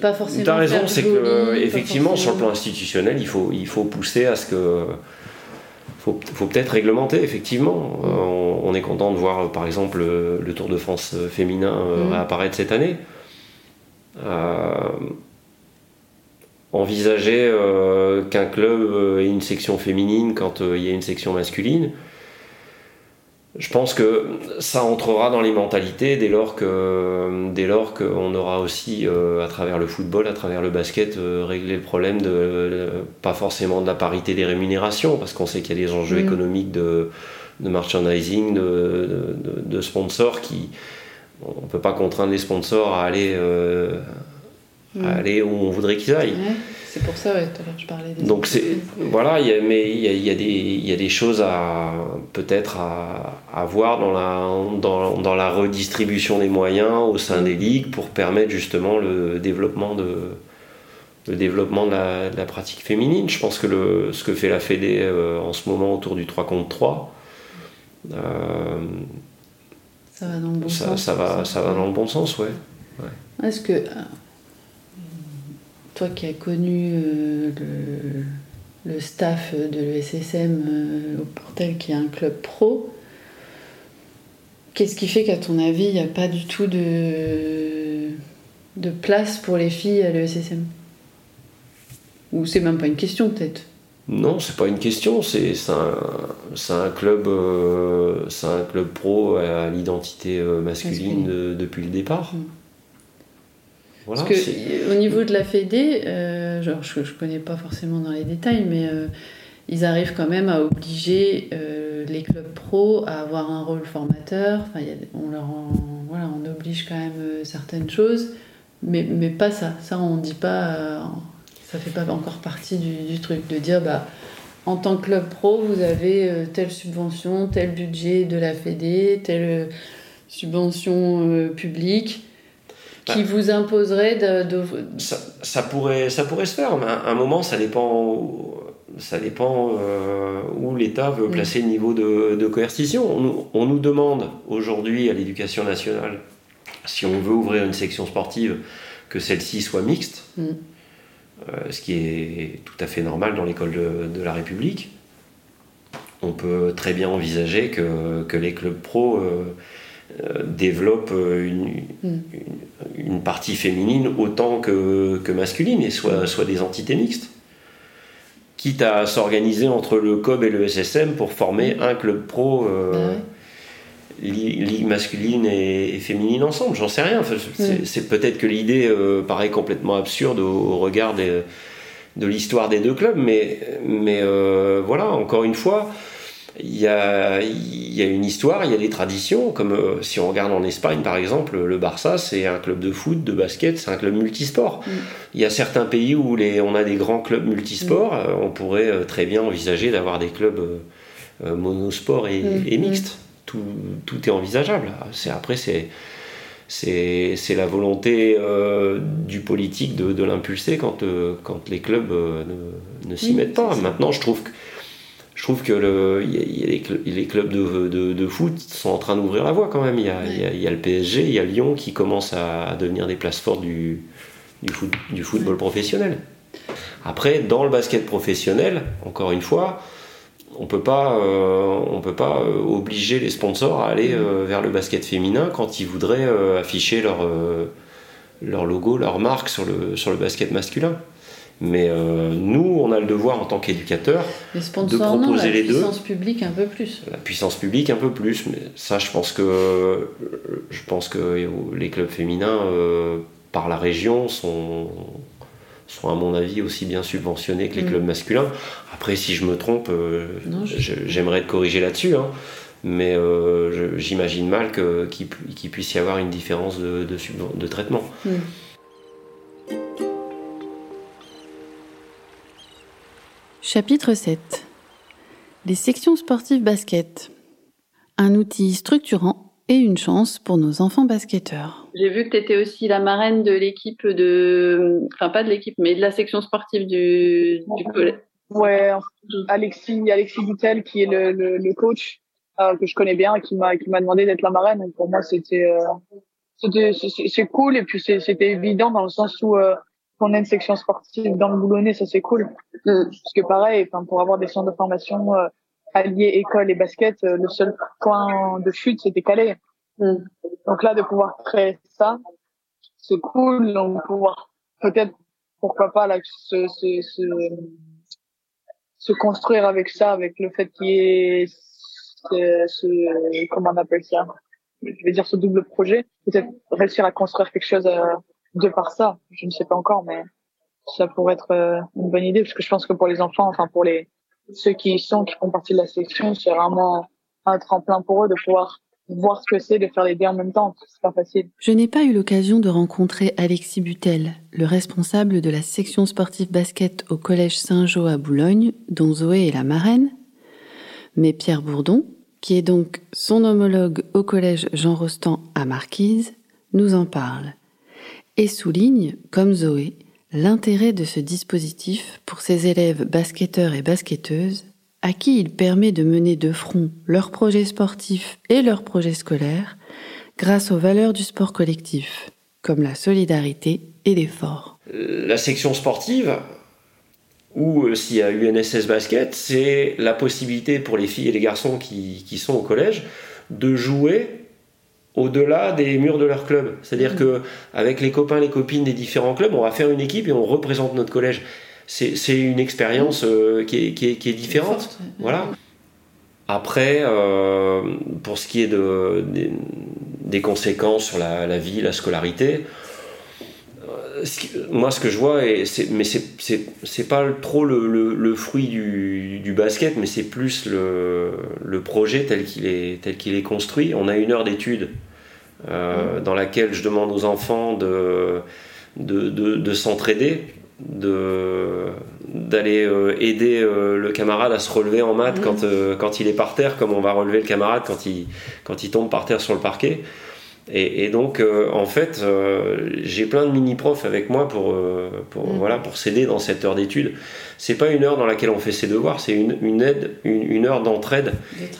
pas forcément. Tu as raison, c'est que effectivement sur le plan institutionnel, il faut, il faut pousser à ce que. Faut, faut peut-être réglementer, effectivement. Euh, on, on est content de voir, par exemple, le, le Tour de France féminin euh, Mhm. réapparaître cette année. Euh, envisager qu'un club ait une section féminine quand il y a une section masculine. Je pense que ça entrera dans les mentalités dès lors que dès lors qu'on aura aussi euh, à travers le football, à travers le basket, euh, réglé le problème de, de- pas forcément de la parité des rémunérations, parce qu'on sait qu'il y a des enjeux Mm. économiques de, de merchandising, de, sponsors qui on ne peut pas contraindre les sponsors à aller euh, à Mm. aller où on voudrait qu'ils aillent. C'est pour ça, ouais, tout à l'heure, je parlais des. Donc c'est voilà, il y a, mais il y a, y a des il y a des choses à peut-être à, à voir dans la dans, dans la redistribution des moyens au sein des ligues pour permettre justement le développement de le développement de la, de la pratique féminine. Je pense que le, ce que fait la Fédé euh, en ce moment autour du 3 contre 3, euh, Ça va dans le bon ça, sens. ça va, ça va dans le bon sens, ouais. Est-ce que euh, toi qui as connu euh, le, le staff de l'ESSM euh, au Portel, qui est un club pro, qu'est-ce qui fait qu'à ton avis, il n'y a pas du tout de, de place pour les filles à l'ESSM Ou c'est même pas une question peut-être? Non, c'est pas une question, c'est un, un, club, euh, un club pro à l'identité masculine, depuis le départ. Parce que au niveau de la Fédé, euh, je, ne connais pas forcément dans les détails, mais ils arrivent quand même à obliger les clubs pro à avoir un rôle formateur. Enfin, on leur voilà, on oblige quand même certaines choses, mais, mais pas ça. Ça, on dit pas ça fait pas encore partie du, truc de dire bah en tant que club pro vous avez euh, telle subvention tel budget de la Fédé telle euh, subvention euh, publique qui bah. vous imposerait de, Ça, pourrait ça pourrait se faire mais à un moment ça dépend où, ça dépend où l'État veut placer le niveau de, coercition on, nous demande aujourd'hui à l'éducation nationale si on veut ouvrir une section sportive que celle-ci soit mixte mm. Euh, ce qui est tout à fait normal dans l'école de, la République. On peut très bien envisager que, que les clubs pro euh, euh, développent une, mm. une, partie féminine autant que, que masculine et soient, soit des entités mixtes quitte à s'organiser entre le COB et le SSM pour former un club pro bah ligue masculine et, féminine ensemble, j'en sais rien. c'est peut-être que l'idée euh, paraît complètement absurde au, regard de l'histoire des deux clubs, mais, mais euh, voilà, encore une fois, il y a, y a, une histoire, il y a des traditions, comme euh, si on regarde en Espagne par exemple, le Barça c'est un club de foot, de basket, c'est un club multisport. Mm. Il y a certains pays où les, on a des grands clubs multisports, mm. on pourrait très bien envisager d'avoir des clubs monosports et, mm. et mixtes tout, tout est envisageable. C'est, après, c'est, c'est, la volonté euh, du politique de, de l'impulser quand, euh, quand les clubs euh, ne, ne s'y mettent pas. Maintenant, je trouve que, je trouve que le, y a, les, clubs de, de, de, foot sont en train d'ouvrir la voie quand même. Il y, a, il y, a, le PSG, il y a Lyon qui commencent à, devenir des places fortes du, du, foot, du football professionnel. Après, dans le basket professionnel, encore une fois, on peut pas, euh, on peut pas euh, obliger les sponsors à aller euh, vers le basket féminin quand ils voudraient afficher leur, leur logo, leur marque sur le, sur le basket masculin. Mais nous, on a le devoir en tant qu'éducateurs de proposer les deux. La puissance publique un peu plus. La puissance publique un peu plus, mais ça, je pense que je pense que les clubs féminins par la région sont sont à mon avis aussi bien subventionnés que les mm. clubs masculins. Après, si je me trompe, euh, j'aimerais te corriger là-dessus. Hein. mais euh, j'imagine mal qu'il puisse y avoir une différence de, de, traitement. Mm. Chapitre 7 Les sections sportives basket. Un outil structurant et une chance pour nos enfants basketteurs. J'ai vu que tu étais aussi la marraine de l'équipe de. Enfin, pas de l'équipe, mais de la section sportive du, du collège. Ouais, Alexis, Alexis Boutel, qui est le, le, coach euh, que je connais bien, qui m'a qui m'a demandé d'être la marraine. Donc pour moi, c'était euh, c'est cool et puis c'était évident dans le sens où euh, qu'on a une section sportive dans le Boulonnais, ça c'est cool. Mm. Parce que pareil, enfin pour avoir des centres de formation euh, allier école et basket, euh, le seul point de chute, c'était Calais. Mm. Donc là, de pouvoir créer ça, c'est cool. Donc pouvoir peut-être, pourquoi pas, là, se, se, se, se, construire avec ça, avec le fait qu'il y ait ce, comment on appelle ça? Je vais dire ce double projet. Peut-être réussir à construire quelque chose euh, de par ça. Je ne sais pas encore, mais ça pourrait être euh, une bonne idée parce que je pense que pour les enfants, enfin pour les ceux qui y sont, qui font partie de la section, c'est vraiment un tremplin pour eux de pouvoir voir ce que c'est de faire les deux en même temps. C'est pas facile. Je n'ai pas eu l'occasion de rencontrer Alexis Butel, le responsable de la section sportive basket au collège Saint-Jean à Boulogne, dont Zoé est la marraine. Mais Pierre Bourdon, qui est donc son homologue au collège Jean Rostand à Marquise, nous en parle et souligne, comme Zoé, l'intérêt de ce dispositif pour ces élèves basketteurs et basketteuses à qui il permet de mener de front leurs projets sportifs et leurs projets scolaires grâce aux valeurs du sport collectif, comme la solidarité et l'effort. La section sportive, ou euh, s'il y a UNSS Basket, c'est la possibilité pour les filles et les garçons qui, qui sont au collège de jouer au-delà des murs de leur club. C'est-à-dire mmh. que avec les copains, les copines des différents clubs, on va faire une équipe et on représente notre collège. c'est une expérience qui, est, qui, est, qui, est, différente. Voilà. Après, pour ce qui est de, des, conséquences sur la, la vie, la scolarité, moi, ce que je vois, et mais c'est pas trop le, le, fruit du, du, basket, mais c'est plus le, le, projet tel qu'il est, tel qu'il est construit. On a une heure d'étude euh, mm. dans laquelle je demande aux enfants de, de, de, s'entraider, d'aller euh, aider euh, le camarade à se relever en maths mm. quand, quand il est par terre, comme on va relever le camarade quand il, quand il tombe par terre sur le parquet. Et, donc, euh, en fait, euh, j'ai plein de mini-profs avec moi pour, euh, pour, mm. voilà, pour s'aider dans cette heure d'étude. C'est pas une heure dans laquelle on fait ses devoirs, c'est une, une, aide, une, heure d'entraide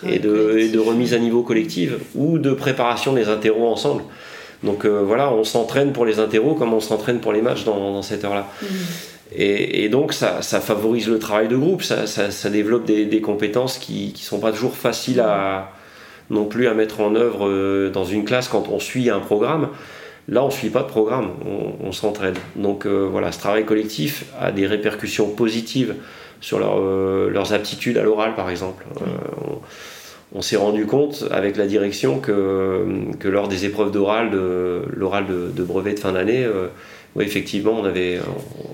et de, et de, remise à niveau collective ou de préparation des interros ensemble. Donc voilà, on s'entraîne pour les interros comme on s'entraîne pour les matchs dans, dans cette heure-là. Mm. Et, et, donc ça, ça, favorise le travail de groupe, ça, ça, ça développe des, des, compétences qui ne sont pas toujours faciles à non plus à mettre en œuvre euh, dans une classe quand on suit un programme. Là, on ne suit pas de programme, on, s'entraide. Donc euh, voilà, ce travail collectif a des répercussions positives sur euh, leurs aptitudes à l'oral, par exemple. on, s'est rendu compte avec la direction que, lors des épreuves d'oral, de, l'oral de, brevet de fin d'année, effectivement,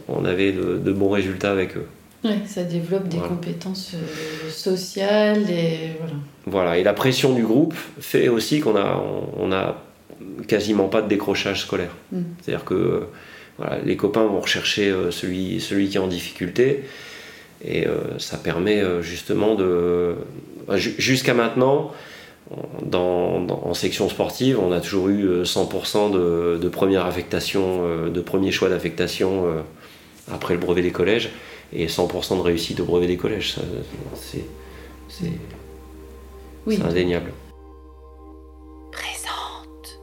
on avait de bons résultats avec eux. Ouais, ça développe des compétences euh, sociales et voilà. Voilà, et la pression du groupe fait aussi qu'on a, on, a quasiment pas de décrochage scolaire. Mm. C'est-à-dire que voilà, les copains vont rechercher euh, celui, celui qui est en difficulté et euh, ça permet justement de. Jusqu'à maintenant, dans, en section sportive, on a toujours eu 100% de, de, première affectation, de premier choix d'affectation après le brevet des collèges et 100% de réussite au brevet des collèges. C'est oui. indéniable. Présente.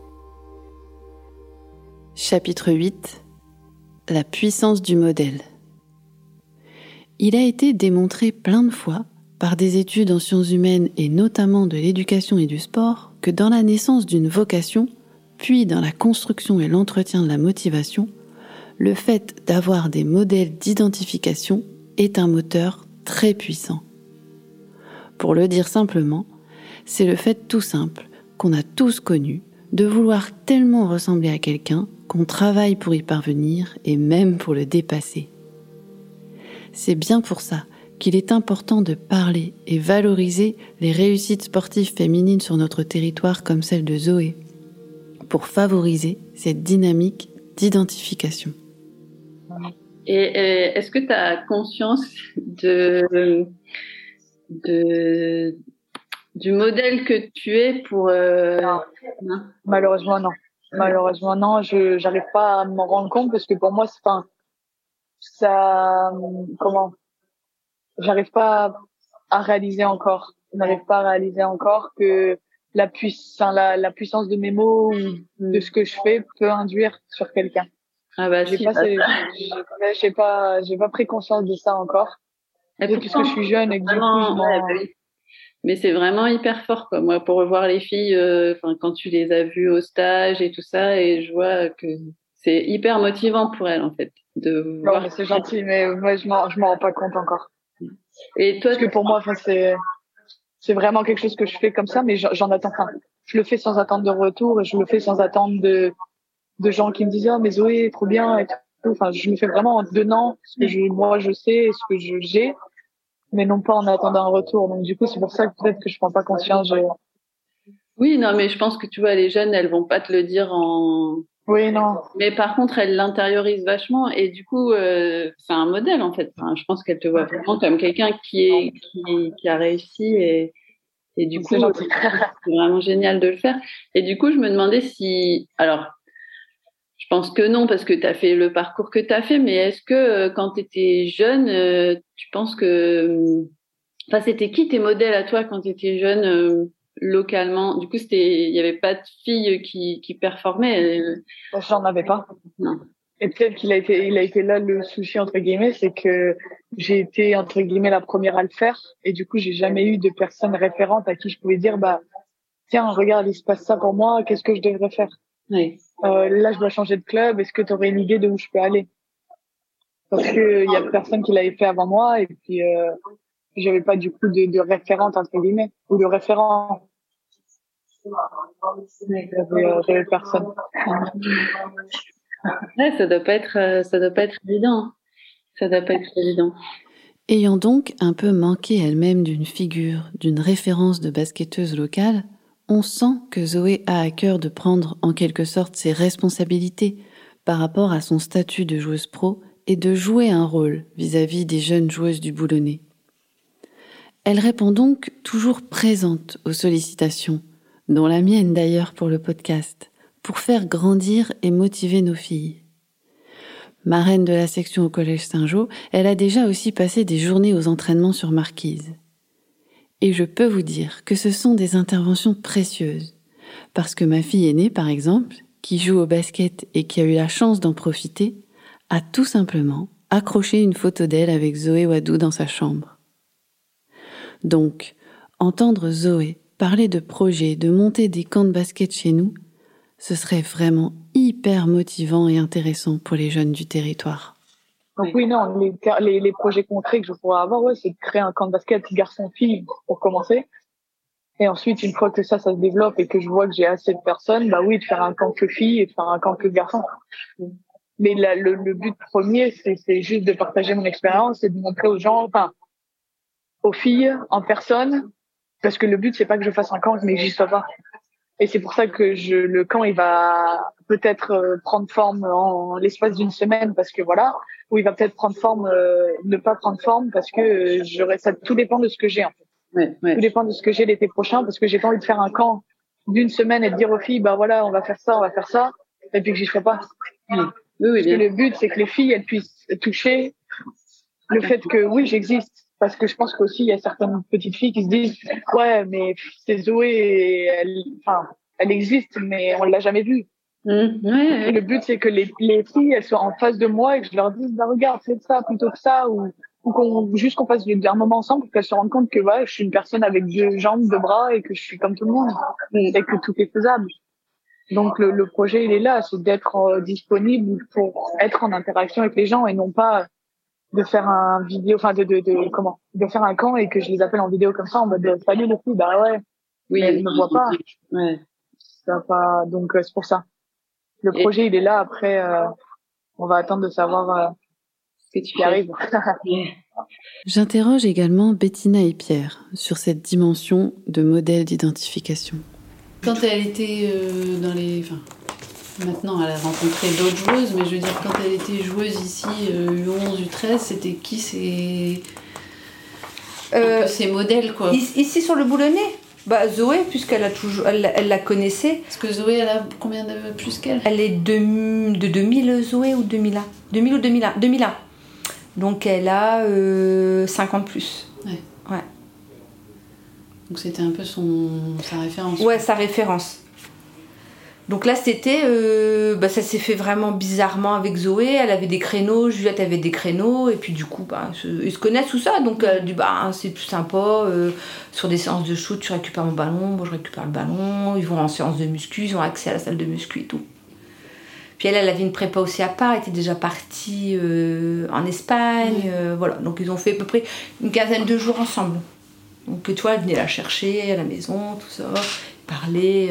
Chapitre 8 La puissance du modèle. Il a été démontré plein de fois par des études en sciences humaines et notamment de l'éducation et du sport que dans la naissance d'une vocation, puis dans la construction et l'entretien de la motivation, le fait d'avoir des modèles d'identification est un moteur très puissant. Pour le dire simplement, c'est le fait tout simple qu'on a tous connu de vouloir tellement ressembler à quelqu'un qu'on travaille pour y parvenir et même pour le dépasser. C'est bien pour ça qu'il est important de parler et valoriser les réussites sportives féminines sur notre territoire comme celle de Zoé, pour favoriser cette dynamique d'identification. Et, est-ce que tu as conscience de, de, du modèle que tu es pour... Euh, non. Malheureusement, non. Malheureusement, non. Je n'arrive pas à m'en rendre compte parce que pour moi, c'est enfin, ça... Comment? J'arrive pas à réaliser encore. Je n'arrive pas à réaliser encore que la, puissance, la, la puissance de mes mots de ce que je fais peut induire sur quelqu'un. Ah bah, j'ai pas, j'ai pas, j'ai pas pris conscience de ça encore. Puisque je suis jeune et que du coup, bah mais c'est vraiment hyper fort quoi. Moi, pour revoir les filles, euh, enfin quand tu les as vues au stage et tout ça, et je vois que c'est hyper motivant pour elles en fait de voir. c'est gentil, mais moi je m'en, je m'en rends pas compte encore. Et toi, parce que pour moi, enfin c'est, c'est vraiment quelque chose que je fais comme ça, mais j'en attends pas. Je le fais sans attendre de retour et je le fais sans attendre de de gens qui me disent oh mais Zoé trop bien et tout. Enfin, je me fais vraiment en donnant ce que je, moi je sais, ce que j'ai, mais non pas en attendant un retour. Donc du coup, c'est pour ça que peut-être que je prends pas conscience. Oui, non, mais je pense que tu vois, les jeunes, elles vont pas te le dire en. Oui, non. Mais par contre, elles l'intériorisent vachement et du coup, euh, c'est un modèle en fait. Enfin, je pense qu'elles te voient vraiment comme quelqu'un qui est qui, qui a réussi et et du coup, c'est vraiment génial de le faire. Et du coup, je me demandais si, alors, je pense que non, parce que tu as fait le parcours que tu as fait, mais est-ce que euh, quand tu étais jeune, euh, tu penses que. Euh, enfin, c'était qui tes modèles à toi quand tu étais jeune localement? Du coup, il n'y avait pas de filles qui, qui performaient J'en avais pas. Non. Et peut-être qu'il a été, il a été là le souci entre guillemets, c'est que j'ai été entre guillemets la première à le faire, et du coup j'ai jamais eu de personne référente à qui je pouvais dire bah tiens regarde il se passe ça pour moi, qu'est-ce que je devrais faire? Oui. Euh, là, je dois changer de club. Est-ce que tu aurais une idée de où je peux aller? Parce que il y a personne qui l'avait fait avant moi et puis euh, j'avais pas du coup de, de référente entre guillemets ou de référent. J'avais euh, personne. Ouais, ça doit pas être, euh, ça doit pas être évident. Ça doit pas être évident. Ayant donc un peu manqué elle-même d'une figure, d'une référence de basketteuse locale, on sent que Zoé a à cœur de prendre en quelque sorte ses responsabilités par rapport à son statut de joueuse pro et de jouer un rôle vis-à-vis des jeunes joueuses du boulonnais. Elle répond donc toujours présente aux sollicitations, dont la mienne d'ailleurs pour le podcast, pour faire grandir et motiver nos filles. Marraine de la section au Collège Saint-Jean, elle a déjà aussi passé des journées aux entraînements sur Marquise. Et je peux vous dire que ce sont des interventions précieuses, parce que ma fille aînée, par exemple, qui joue au basket et qui a eu la chance d'en profiter, a tout simplement accroché une photo d'elle avec Zoé Wadou dans sa chambre. Donc, entendre Zoé parler de projets, de monter des camps de basket chez nous, ce serait vraiment hyper motivant et intéressant pour les jeunes du territoire. Donc oui, non, les, les, les projets concrets que je pourrais avoir, ouais, c'est de créer un camp de basket garçon-fille pour commencer. Et ensuite, une fois que ça, ça se développe et que je vois que j'ai assez de personnes, bah oui, de faire un camp que filles et de faire un camp que garçons. Mais la, le, le, but premier, c'est juste de partager mon expérience et de montrer aux gens, enfin, aux filles en personne, parce que le but, c'est pas que je fasse un camp, mais que j'y sois pas. Et c'est pour ça que je, le camp, il va peut-être euh, prendre forme en l'espace d'une semaine, parce que voilà, ou il va peut-être prendre forme, euh, ne pas prendre forme, parce que euh, j'aurais ça. Tout dépend de ce que j'ai en fait. Ouais, ouais. Tout dépend de ce que j'ai l'été prochain, parce que j'ai pas envie de faire un camp d'une semaine et de dire aux filles, bah voilà, on va faire ça, on va faire ça, et puis que j'y serai pas. Oui, oui, Parce que bien. le but, c'est que les filles, elles puissent toucher le fait que oui, j'existe. Parce que je pense qu'aussi, il y a certaines petites filles qui se disent, ouais, mais c'est Zoé, elle, enfin, elle existe, mais on l'a jamais vue. Mmh, ouais, Et ouais. le but, c'est que les, les filles, elles soient en face de moi et que je leur dise, bah, regarde, faites ça plutôt que ça, ou, ou qu'on, juste qu'on passe un moment ensemble pour qu'elles se rendent compte que, ouais, je suis une personne avec deux jambes, deux bras et que je suis comme tout le monde. Et que tout est faisable. Donc, le, le projet, il est là, c'est d'être euh, disponible pour être en interaction avec les gens et non pas de faire un vidéo, enfin, de, de, de, comment, de faire un camp et que je les appelle en vidéo comme ça en mode, salut les filles, bah ouais, Oui, mais elles ne voient pas. Ouais. Ça va pas, donc euh, c'est pour ça. Le Et- projet, il est là. Après, euh, on va attendre de savoir euh, Ce que ce tu qui arrive. J'interroge également Bettina et Pierre sur cette dimension de modèle d'identification. Quand elle était euh, dans les. Enfin, maintenant, elle a rencontré d'autres joueuses, mais je veux dire, quand elle était joueuse ici, euh, U11, U13, c'était qui un Euh, ses modèles, quoi Ici ici, sur le boulonnais? Bah, Zoé, puisqu'elle a toujours, elle, elle la connaissait, Parce que Zoé, elle a combien de plus qu'elle? Elle est de, de 2000 Zoé ou 2001 2000 ou 2001 2001. Donc elle a euh, 50 plus. Donc c'était un peu son, sa référence. Ouais, sa référence. Donc là, c'était. euh, bah, ça s'est fait vraiment bizarrement avec Zoé. Elle avait des créneaux, Juliette avait des créneaux, et puis du coup, bah, ils se connaissent tout ça. Donc elle dit bah, c'est plus sympa. euh, sur des séances de shoot, tu récupères mon ballon, moi je récupère le ballon. Ils vont en séance de muscu, ils ont accès à la salle de muscu et tout. Puis elle, elle avait une prépa aussi à part, elle était déjà partie euh, en Espagne. voilà, donc ils ont fait à peu près une quinzaine de jours ensemble. Donc tu vois, elle venait la chercher à la maison, tout ça, parler.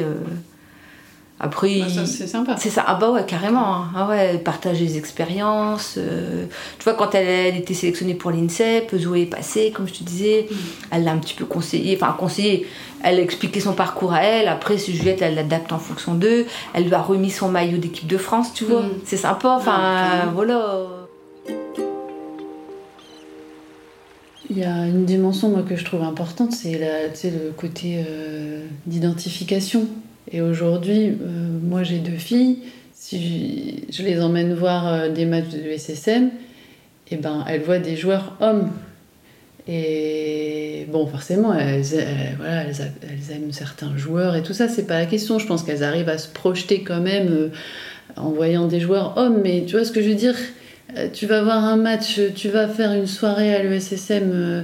Après, Ah, ils- c'est sympa. c'est ça, ah bah ouais, carrément. hein. Ah ouais, partager les expériences. euh, Tu vois, quand elle, elle était sélectionnée pour l'INSEP, Zoé est passée, comme je te disais, Mm. elle l'a un petit peu conseillé, enfin conseillé, elle a expliqué son parcours à elle. Après, si Juliette, elle l'adapte en fonction d'eux. Elle lui a remis son maillot d'équipe de France, tu vois. Mm. C'est sympa, enfin, voilà. Il y a une dimension moi, que je trouve importante, c'est le côté euh, d'identification. Et aujourd'hui, euh, moi j'ai deux filles, si je, les emmène voir euh, des matchs de SSM, et ben elles voient des joueurs hommes. Et bon, forcément, elles, elles- voilà, elles, aiment certains joueurs et tout ça, c'est pas la question. Je pense qu'elles arrivent à se projeter quand même euh, en voyant des joueurs hommes, mais tu vois ce que je veux dire? euh, tu vas voir un match, tu vas faire une soirée à l'ESSM euh,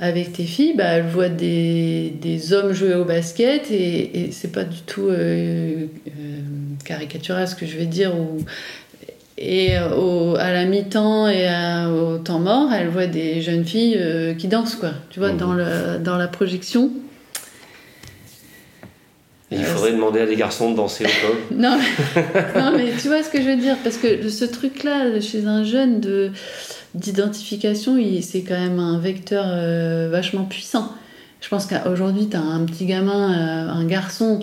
avec tes filles, bah, elles voient des, des hommes jouer au basket et, et c'est pas du tout euh, euh, caricatural ce que je vais dire. Ou... et au, à la mi-temps et au temps mort, elle voit des jeunes filles qui dansent, quoi. Tu vois, dans, le, dans la projection. Il faudrait demander à des garçons de danser au club. non, non, mais tu vois ce que je veux dire Parce que ce truc-là, chez un jeune de d'identification, c'est quand même un vecteur vachement puissant. Je pense qu'aujourd'hui, tu as un petit gamin, un garçon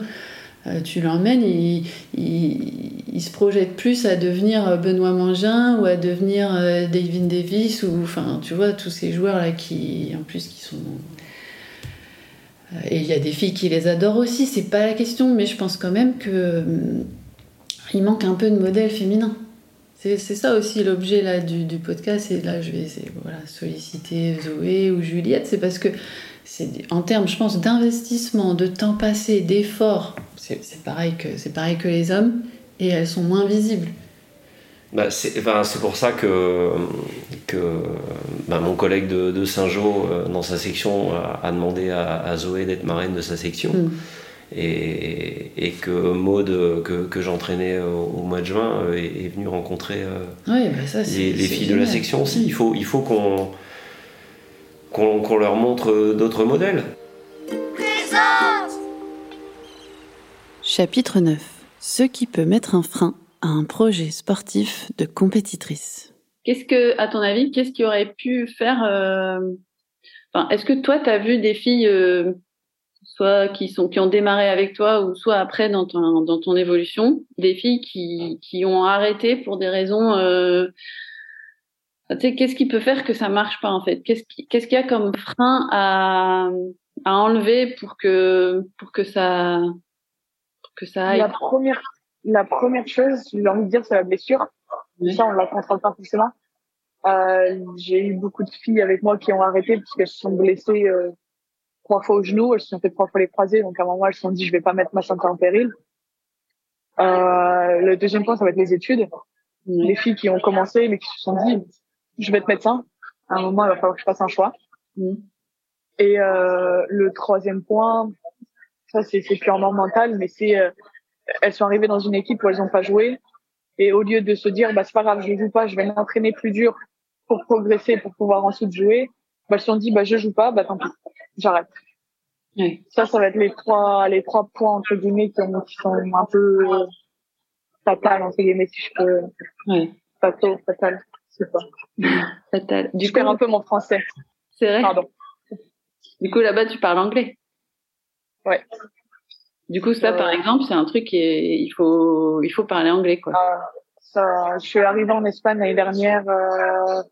euh, tu l'emmènes, il, il, se projette plus à devenir Benoît Mangin ou à devenir euh, David Davis ou enfin tu vois tous ces joueurs là qui en plus qui sont euh, et il y a des filles qui les adorent aussi, c'est pas la question, mais je pense quand même que il manque un peu de modèle féminin. C'est ça aussi l'objet là du, podcast et là je vais solliciter Zoé ou Juliette, c'est parce que en termes, je pense, d'investissement, de temps passé, d'efforts, c'est pareil, pareil que les hommes, et elles sont moins visibles. Bah, c'est pour ça que, que bah, mon collègue de, Saint-Jean, euh, dans sa section, a, demandé à, Zoé d'être marraine de sa section. Hmm. Et, et, que Maude, que, que j'entraînais au, mois de juin, euh, est, est venue rencontrer euh, bah, les, les filles de la section aussi. Il faut, il faut qu'on qu'on leur montre d'autres modèles. Chapitre 9. Ce qui peut mettre un frein à un projet sportif de compétitrice. Qu'est-ce que, à ton avis, qu'est-ce qui aurait pu faire euh, enfin, Est-ce que toi, tu as vu des filles, euh, soit qui, sont, qui ont démarré avec toi, ou soit après dans ton, dans ton évolution, des filles qui, qui ont arrêté pour des raisons euh, qu'est-ce qui peut faire que ça marche pas en fait? Qu'est-ce qu'il y a comme frein à, à enlever pour que pour que ça que ça aille? La première la première chose, j'ai envie de dire, c'est la blessure. Ça, on la contrôle pas forcément. Euh, j'ai eu beaucoup de filles avec moi qui ont arrêté parce qu'elles se sont blessées euh, trois fois au genou, elles se sont fait trois fois les croisés, donc à un moment elles se sont dit je vais pas mettre ma santé en péril. Euh, le deuxième point, ça va être les études. Les filles qui ont commencé mais qui se sont dit je vais être médecin. À un moment, il va falloir que je fasse un choix. Et euh, le troisième point, ça c'est purement mental, mais c'est euh, elles sont arrivées dans une équipe où elles n'ont pas joué. Et au lieu de se dire, bah c'est pas grave, je joue pas, je vais m'entraîner plus dur pour progresser, pour pouvoir ensuite jouer, bah, elles se sont dit, bah je joue pas, bah tant pis, j'arrête. Ça, ça va être les trois, les trois points entre guillemets qui, sont un peu fatal entre guillemets si je peux. Ouais. Fatal, fatal c'est pas. Fatal. Du je perds un peu mon français. C'est vrai. Pardon. Du coup, là-bas, tu parles anglais? Ouais. Du coup, ça, par euh. exemple, c'est un truc qui il faut, il faut parler anglais, quoi. Euh, ça, je suis arrivée en Espagne l'année dernière. Euh,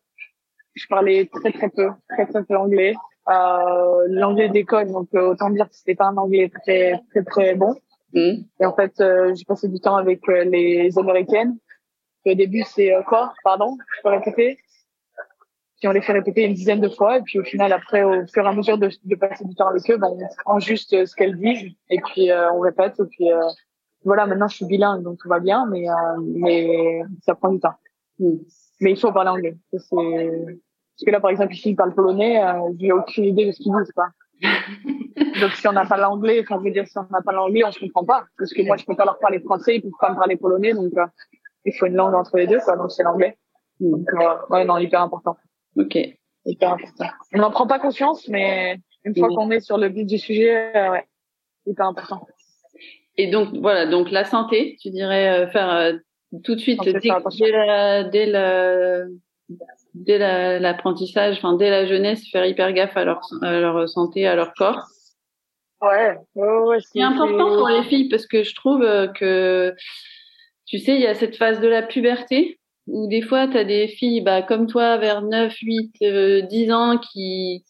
je parlais très très peu, très très peu anglais. Euh, l'anglais d'école, donc euh, autant dire que c'était pas un anglais très très très bon. Mm. Et en fait, j'ai passé du temps avec les américaines au début, c'est euh, quoi? Pardon? Je peux répéter? Puis on les fait répéter une dizaine de fois. Et puis au final, après, au fur et à mesure de, de passer du temps avec eux, ben, on prend juste euh, ce qu'elles disent et puis euh, on répète. Et puis voilà, maintenant je suis bilingue, donc tout va bien, mais mais ça prend du temps. Hmm. Mais il faut parler anglais. C'est parce que là, par exemple, ici, ils parlent polonais. Euh, j'ai aucune idée de ce qu'ils disent, quoi. donc si on n'a pas l'anglais, enfin, je veux dire, si on n'a pas l'anglais, on se comprend pas. Parce que moi, je peux pas leur parler français, ils peuvent pas me parler polonais, donc il faut une langue entre les deux, quoi. Donc c'est l'anglais. Donc euh, ouais, non, hyper important. Ok. Hyper important. On n'en prend pas conscience, mais une fois qu'on est sur le but du sujet, euh, ouais, hyper important. Et donc voilà, donc la santé, tu dirais euh, faire euh, tout de suite dès, dès, la, dès la dès l'apprentissage, enfin dès la jeunesse, faire hyper gaffe à leur à leur santé, à leur corps. Ouais, ouais, ouais c'est important pour les filles parce que je trouve que tu sais, il y a cette phase de la puberté où des fois, tu as des filles bah, comme toi, vers 9, 8, 10 ans, qui,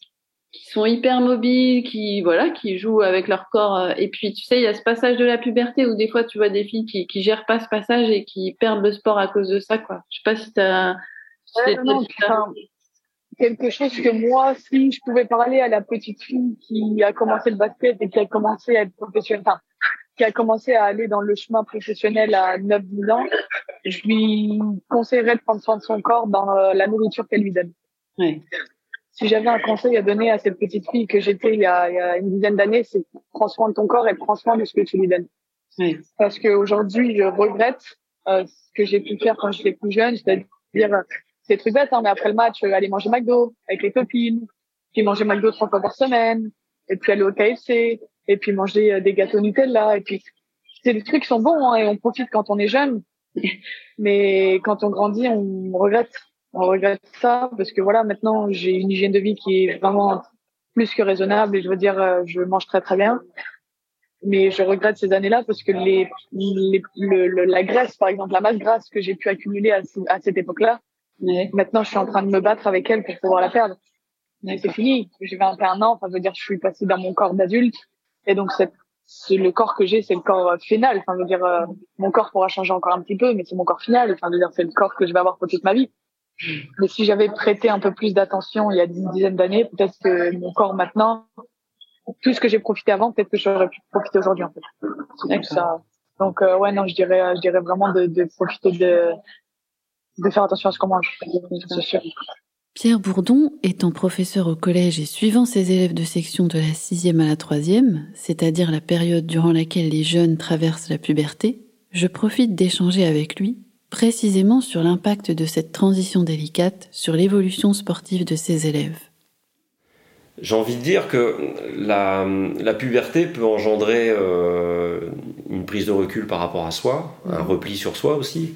qui sont hyper mobiles, qui voilà, qui jouent avec leur corps. Euh, et puis, tu sais, il y a ce passage de la puberté où des fois, tu vois des filles qui, qui gèrent pas ce passage et qui perdent le sport à cause de ça, quoi. Je sais pas si tu as... quelque chose que moi, si je pouvais parler à la petite fille qui a commencé le basket et qui a commencé à être professionnelle, enfin, qui a commencé à aller dans le chemin professionnel à 9-10 ans, je lui conseillerais de prendre soin de son corps dans euh, la nourriture qu'elle lui donne. Oui. Si j'avais un conseil à donner à cette petite fille que j'étais il, y a, il y a une dizaine d'années, c'est prends soin de ton corps et prends soin de ce que tu lui donnes. Oui. Parce qu'aujourd'hui, je regrette euh, ce que j'ai pu faire quand j'étais plus jeune, c'est-à-dire euh, ces trucs bêtes, hein, mais après le match, euh, aller manger McDo avec les copines, puis manger McDo trois fois par semaine, et puis aller au KFC, et puis manger des gâteaux Nutella, et puis c'est des trucs qui sont bons hein, et on profite quand on est jeune, mais quand on grandit, on regrette, on regrette ça parce que voilà, maintenant j'ai une hygiène de vie qui est vraiment plus que raisonnable et je veux dire, je mange très très bien. Mais je regrette ces années-là parce que les, les le, la graisse, par exemple, la masse grasse que j'ai pu accumuler à, à cette époque-là, maintenant je suis en train de me battre avec elle pour pouvoir la perdre. Mais c'est fini. J'ai 21 ans, enfin, veut dire, je suis passée dans mon corps d'adulte, et donc c'est le corps que j'ai, c'est le corps euh, final. Enfin, veut dire, euh, mon corps pourra changer encore un petit peu, mais c'est mon corps final. Enfin, veut dire, c'est le corps que je vais avoir pour toute ma vie. Mais si j'avais prêté un peu plus d'attention il y a une dizaine d'années, peut-être que mon corps maintenant tout ce que j'ai profité avant, peut-être que j'aurais pu profiter aujourd'hui en fait. ça. Donc euh, ouais non, je dirais, je dirais vraiment de, de profiter de, de faire attention à ce qu'on mange. C'est sûr. Pierre Bourdon, étant professeur au collège et suivant ses élèves de section de la sixième à la troisième, c'est-à-dire la période durant laquelle les jeunes traversent la puberté, je profite d'échanger avec lui précisément sur l'impact de cette transition délicate sur l'évolution sportive de ses élèves. J'ai envie de dire que la, la puberté peut engendrer euh, une prise de recul par rapport à soi, un repli sur soi aussi,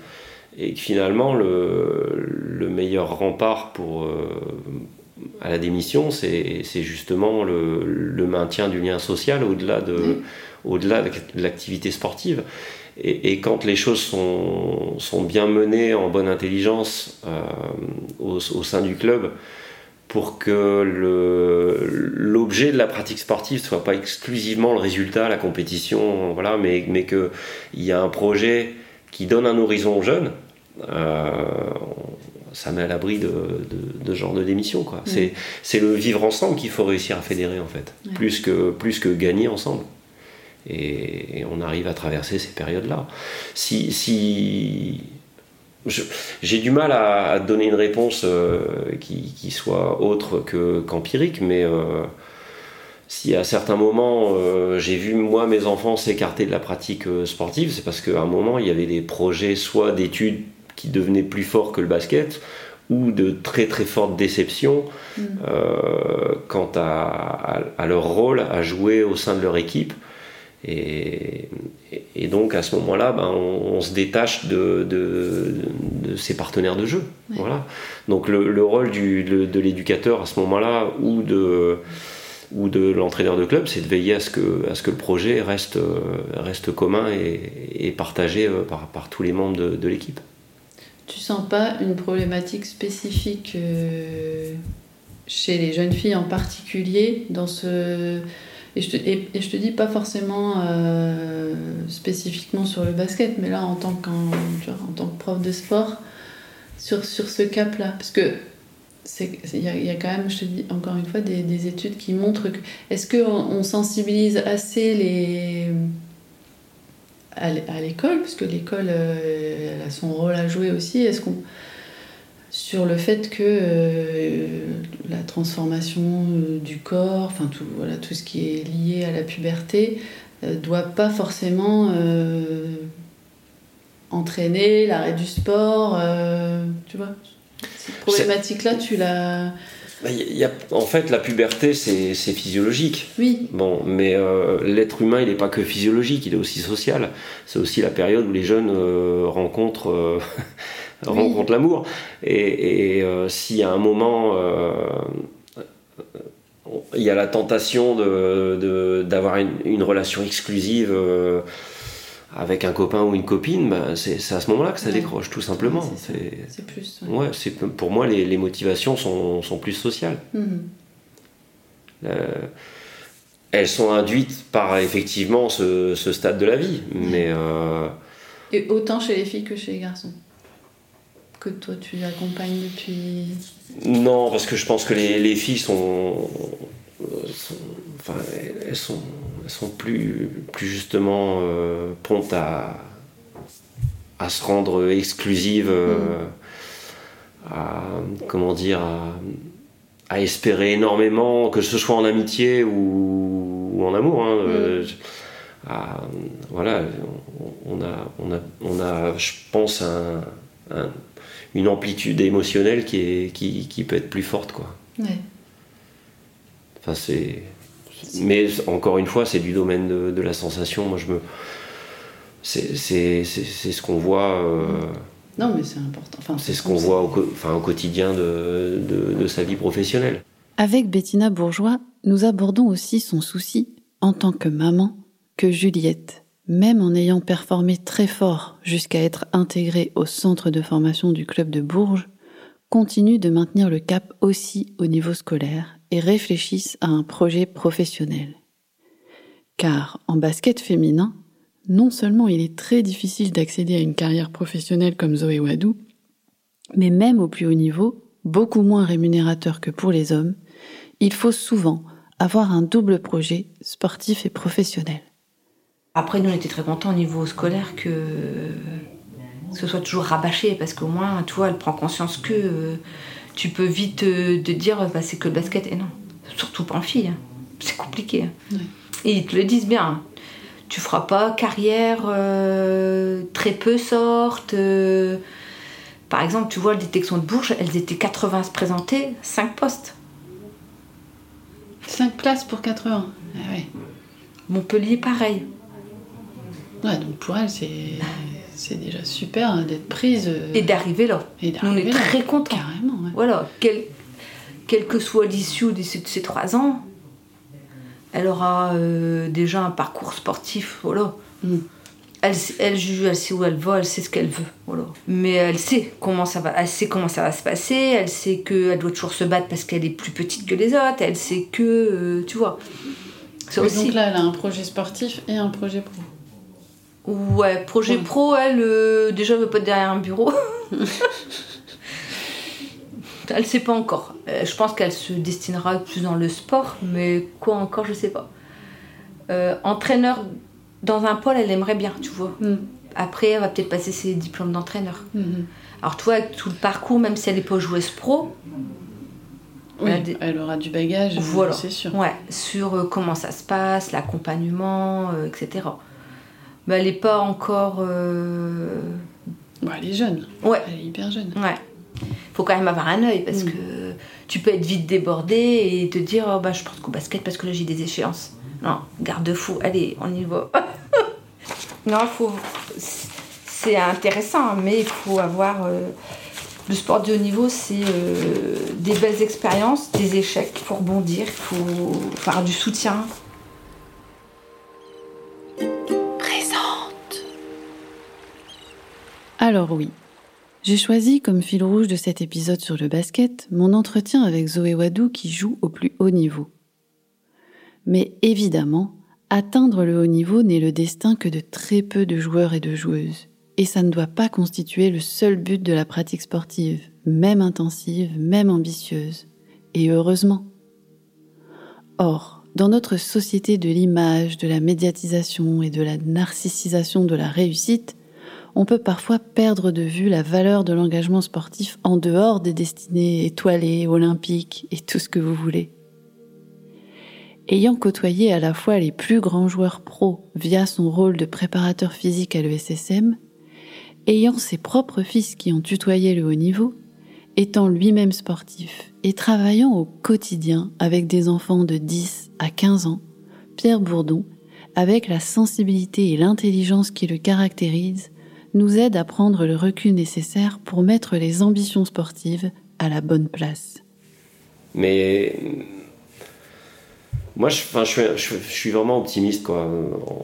et que finalement le, le meilleur rempart pour, euh, à la démission, c'est justement le, le, maintien du lien social au-delà de, l'activité sportive. Et, et, quand les choses sont, sont, bien menées en bonne intelligence euh, au, au, sein du club, pour que l'objet de la pratique sportive ne soit pas exclusivement le résultat, la compétition, voilà, mais, mais qu'il y a un projet qui donne un horizon aux jeunes. Euh, ça met à l'abri de, de, genre de démission. Quoi. Mm. C'est le vivre ensemble qu'il faut réussir à fédérer, en fait, plus, que, plus que gagner ensemble. Et, et on arrive à traverser ces périodes-là. Si, si, j'ai du mal à, donner une réponse euh, qui, soit autre qu'empirique, mais euh, si à certains moments euh, j'ai vu moi mes enfants s'écarter de la pratique sportive, c'est parce qu'à un moment il y avait des projets soit d'études qui devenaient plus forts que le basket, ou de très très fortes déceptions mm. quant à, à, leur rôle à jouer au sein de leur équipe. Et, et, donc à ce moment-là, ben, on, se détache de, de, de, ses partenaires de jeu. Voilà. Donc le, le rôle du, de, l'éducateur à ce moment-là ou de, ou de l'entraîneur de club, c'est de veiller à ce, que, à ce que le projet reste, reste commun et, partagé euh, par, tous les membres de, l'équipe. Tu sens pas une problématique spécifique euh, chez les jeunes filles en particulier dans ce et je, te, te dis pas forcément euh, spécifiquement sur le basket, mais là en tant, en tant que prof de sport, sur, sur ce cap-là. Parce que il y, a quand même, je te dis encore une fois, des, des études qui montrent que. Est-ce qu'on on sensibilise assez les à l'école, parce que l'école euh, a son rôle à jouer aussi. Est-ce qu'on sur le fait que euh, la transformation euh, du corps, enfin tout, voilà, tout ce qui est lié à la puberté, doit pas forcément entraîner l'arrêt du sport. tu vois Cette problématique-là, tu l'as. Y a, en fait, la puberté, c'est physiologique. Oui. Bon, mais l'être humain, il n'est pas que physiologique, il est aussi social. C'est aussi la période où les jeunes rencontrent rencontre l'amour. Et, et euh, si à un moment euh, il y a la tentation d'avoir de, une, une, relation exclusive euh, avec un copain ou une copine, bah, c'est à ce moment-là que ça décroche, tout simplement. C'est plus. Ouais. pour moi, les, les motivations sont, sont, plus sociales. Mhm. elles sont induites par effectivement ce, ce stade de la vie, mais. Et autant chez les filles que chez les garçons que toi tu accompagnes depuis? Non, parce que je pense que les, les filles sont, enfin, elles sont, sont plus, plus justement euh, promptes à, à se rendre exclusives, euh, mm. à comment dire, à, espérer énormément, que ce soit en amitié ou, ou en amour. Hein, mm. euh, voilà, on a, on a, on a, je pense, une amplitude émotionnelle qui, est, qui, qui, peut être plus forte, quoi. Enfin, c'est. Mais encore une fois, c'est du domaine de, la sensation. Moi, je me. C'est ce qu'on voit. Euh, non, mais c'est important. Enfin, c'est ce qu'on voit au, enfin, au quotidien de, de, sa vie professionnelle. Avec Bettina Bourgeois, nous abordons aussi son souci, en tant que maman, que Juliette, même en ayant performé très fort jusqu'à être intégrée au centre de formation du club de Bourges, continue de maintenir le cap aussi au niveau scolaire et réfléchisse à un projet professionnel. Car en basket féminin, non seulement il est très difficile d'accéder à une carrière professionnelle comme Zoé Wadou, mais même au plus haut niveau, beaucoup moins rémunérateur que pour les hommes, il faut souvent avoir un double projet sportif et professionnel. Après, nous, on était très contents au niveau scolaire que ce soit toujours rabâché, parce qu'au moins, toi, elle prend conscience que euh, tu peux vite euh, te dire bah, c'est que le basket. Et non, surtout pas en fille. Hein. C'est compliqué. Hein. Et ils te le disent bien. Hein. Tu feras pas carrière, euh, très peu sortent. par exemple, tu vois, la détection de Bourges, elles étaient 80 à se présenter, 5 postes. 5 places pour 80. Ah Montpellier, pareil. Ouais, donc pour elle, c'est c'est déjà super hein, d'être prise. Euh, et d'arriver là. Et on est très contents. Carrément. Voilà, quel, quelle que soit l'issue de ces, trois ans, elle aura euh, déjà un parcours sportif. Voilà. Mm. Elle, elle juge, elle sait où elle va, elle sait ce qu'elle veut. Voilà. Mais elle sait comment ça va, elle sait comment ça va se passer, elle sait qu'elle doit toujours se battre parce qu'elle est plus petite que les autres, elle sait que, euh, tu vois. aussi... Donc là, elle a un projet sportif et un projet pro. Ouais, projet pro, elle, euh, déjà, elle veut pas être derrière un bureau. elle sait pas encore. Euh, je pense qu'elle se destinera plus dans le sport, mais quoi encore, je sais pas. Euh, entraîneur dans un pôle, elle aimerait bien, tu vois. Mm. Après, elle va peut-être passer ses diplômes d'entraîneur. Mm-hmm. Alors, toi, avec tout le parcours, même si elle n'est pas joueuse pro, elle, aura du bagage, voilà. c'est sûr. Ouais, sur comment ça se passe, l'accompagnement, etc mais elle n'est pas encore. Euh... elle est jeune. Ouais. Elle est hyper jeune. Ouais. Faut quand même avoir un œil parce mm. que tu peux être vite débordé et te dire oh, bah, je pense qu'au basket parce que là j'ai des échéances. Non, garde-fou, allez, on y va. non, faut. C'est intéressant, mais il faut avoir. Euh, le sport de haut niveau, c'est euh, des belles expériences, des échecs, il faut rebondir, il faut faire du soutien, Alors oui, j'ai choisi comme fil rouge de cet épisode sur le basket mon entretien avec Zoé Wadou qui joue au plus haut niveau. Mais évidemment, atteindre le haut niveau n'est le destin que de très peu de joueurs et de joueuses. Et ça ne doit pas constituer le seul but de la pratique sportive, même intensive, même ambitieuse. Et heureusement. Or, dans notre société de l'image, de la médiatisation et de la narcissisation de la réussite, on peut parfois perdre de vue la valeur de l'engagement sportif en dehors des destinées étoilées, olympiques et tout ce que vous voulez. Ayant côtoyé à la fois les plus grands joueurs pros via son rôle de préparateur physique à l'ESSM, ayant ses propres fils qui ont tutoyé le haut niveau, étant lui-même sportif et travaillant au quotidien avec des enfants de 10 à 15 ans, Pierre Bourdon, avec la sensibilité et l'intelligence qui le caractérisent, nous aide à prendre le recul nécessaire pour mettre les ambitions sportives à la bonne place. Mais moi, je, suis, vraiment optimiste quoi,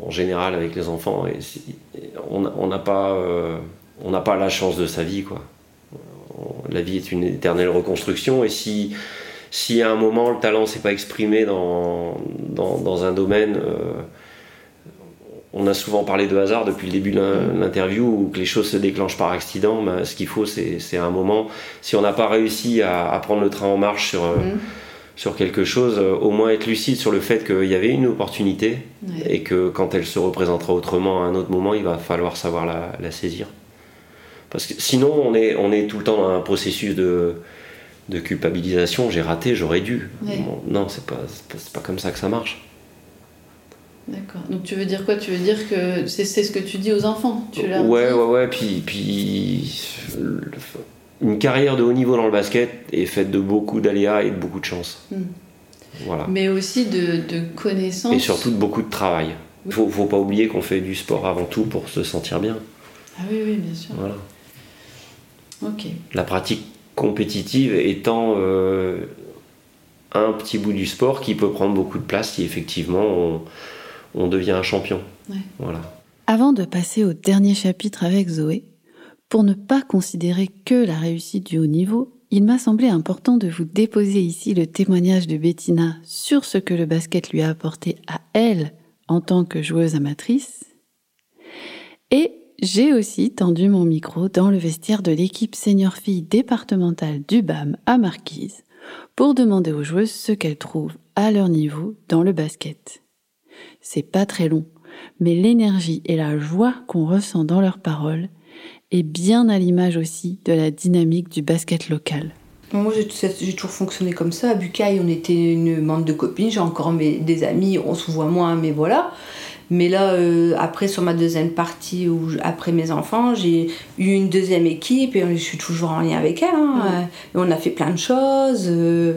en général avec les enfants. Et on n'a pas, euh, pas la chance de sa vie. Quoi. La vie est une éternelle reconstruction. Et si, si à un moment le talent s'est pas exprimé dans, dans, un domaine, euh, on a souvent parlé de hasard depuis le début de l'interview où que les choses se déclenchent par accident. Ben, ce qu'il faut, c'est un moment. Si on n'a pas réussi à, prendre le train en marche sur, euh, mm. sur quelque chose, euh, au moins être lucide sur le fait qu'il y avait une opportunité et que quand elle se représentera autrement à un autre moment, il va falloir savoir la, saisir. Parce que sinon, on est, on est tout le temps dans un processus de, de culpabilisation. J'ai raté, j'aurais dû. non, c'est pas, pas, pas comme ça que ça marche. D'accord. Donc tu veux dire quoi? Tu veux dire que c'est ce que tu dis aux enfants? Tu Ouais, ouais, ouais. Puis, puis une carrière de haut niveau dans le basket est faite de beaucoup d'aléas et de beaucoup de chance. Hmm. Voilà. Mais aussi de, de, connaissances. Et surtout de beaucoup de travail. Il faut, faut pas oublier qu'on fait du sport avant tout pour se sentir bien. Ah oui, oui, bien sûr. Voilà. Ok. La pratique compétitive étant euh, un petit bout du sport qui peut prendre beaucoup de place si effectivement on, on devient un champion. Voilà. Avant de passer au dernier chapitre avec Zoé, pour ne pas considérer que la réussite du haut niveau, il m'a semblé important de vous déposer ici le témoignage de Bettina sur ce que le basket lui a apporté à elle en tant que joueuse amatrice. Et j'ai aussi tendu mon micro dans le vestiaire de l'équipe senior fille départementale du BAM à Marquise pour demander aux joueuses ce qu'elles trouvent à leur niveau dans le basket. C'est pas très long, mais l'énergie et la joie qu'on ressent dans leurs paroles est bien à l'image aussi de la dynamique du basket local. Moi, j'ai toujours fonctionné comme ça. À Bucaille, on était une bande de copines. J'ai encore des amis, on se voit moins, mais voilà. Mais là, euh, après, sur ma deuxième partie, où, après mes enfants, j'ai eu une deuxième équipe et je suis toujours en lien avec elle. Hein. Et on a fait plein de choses. Euh,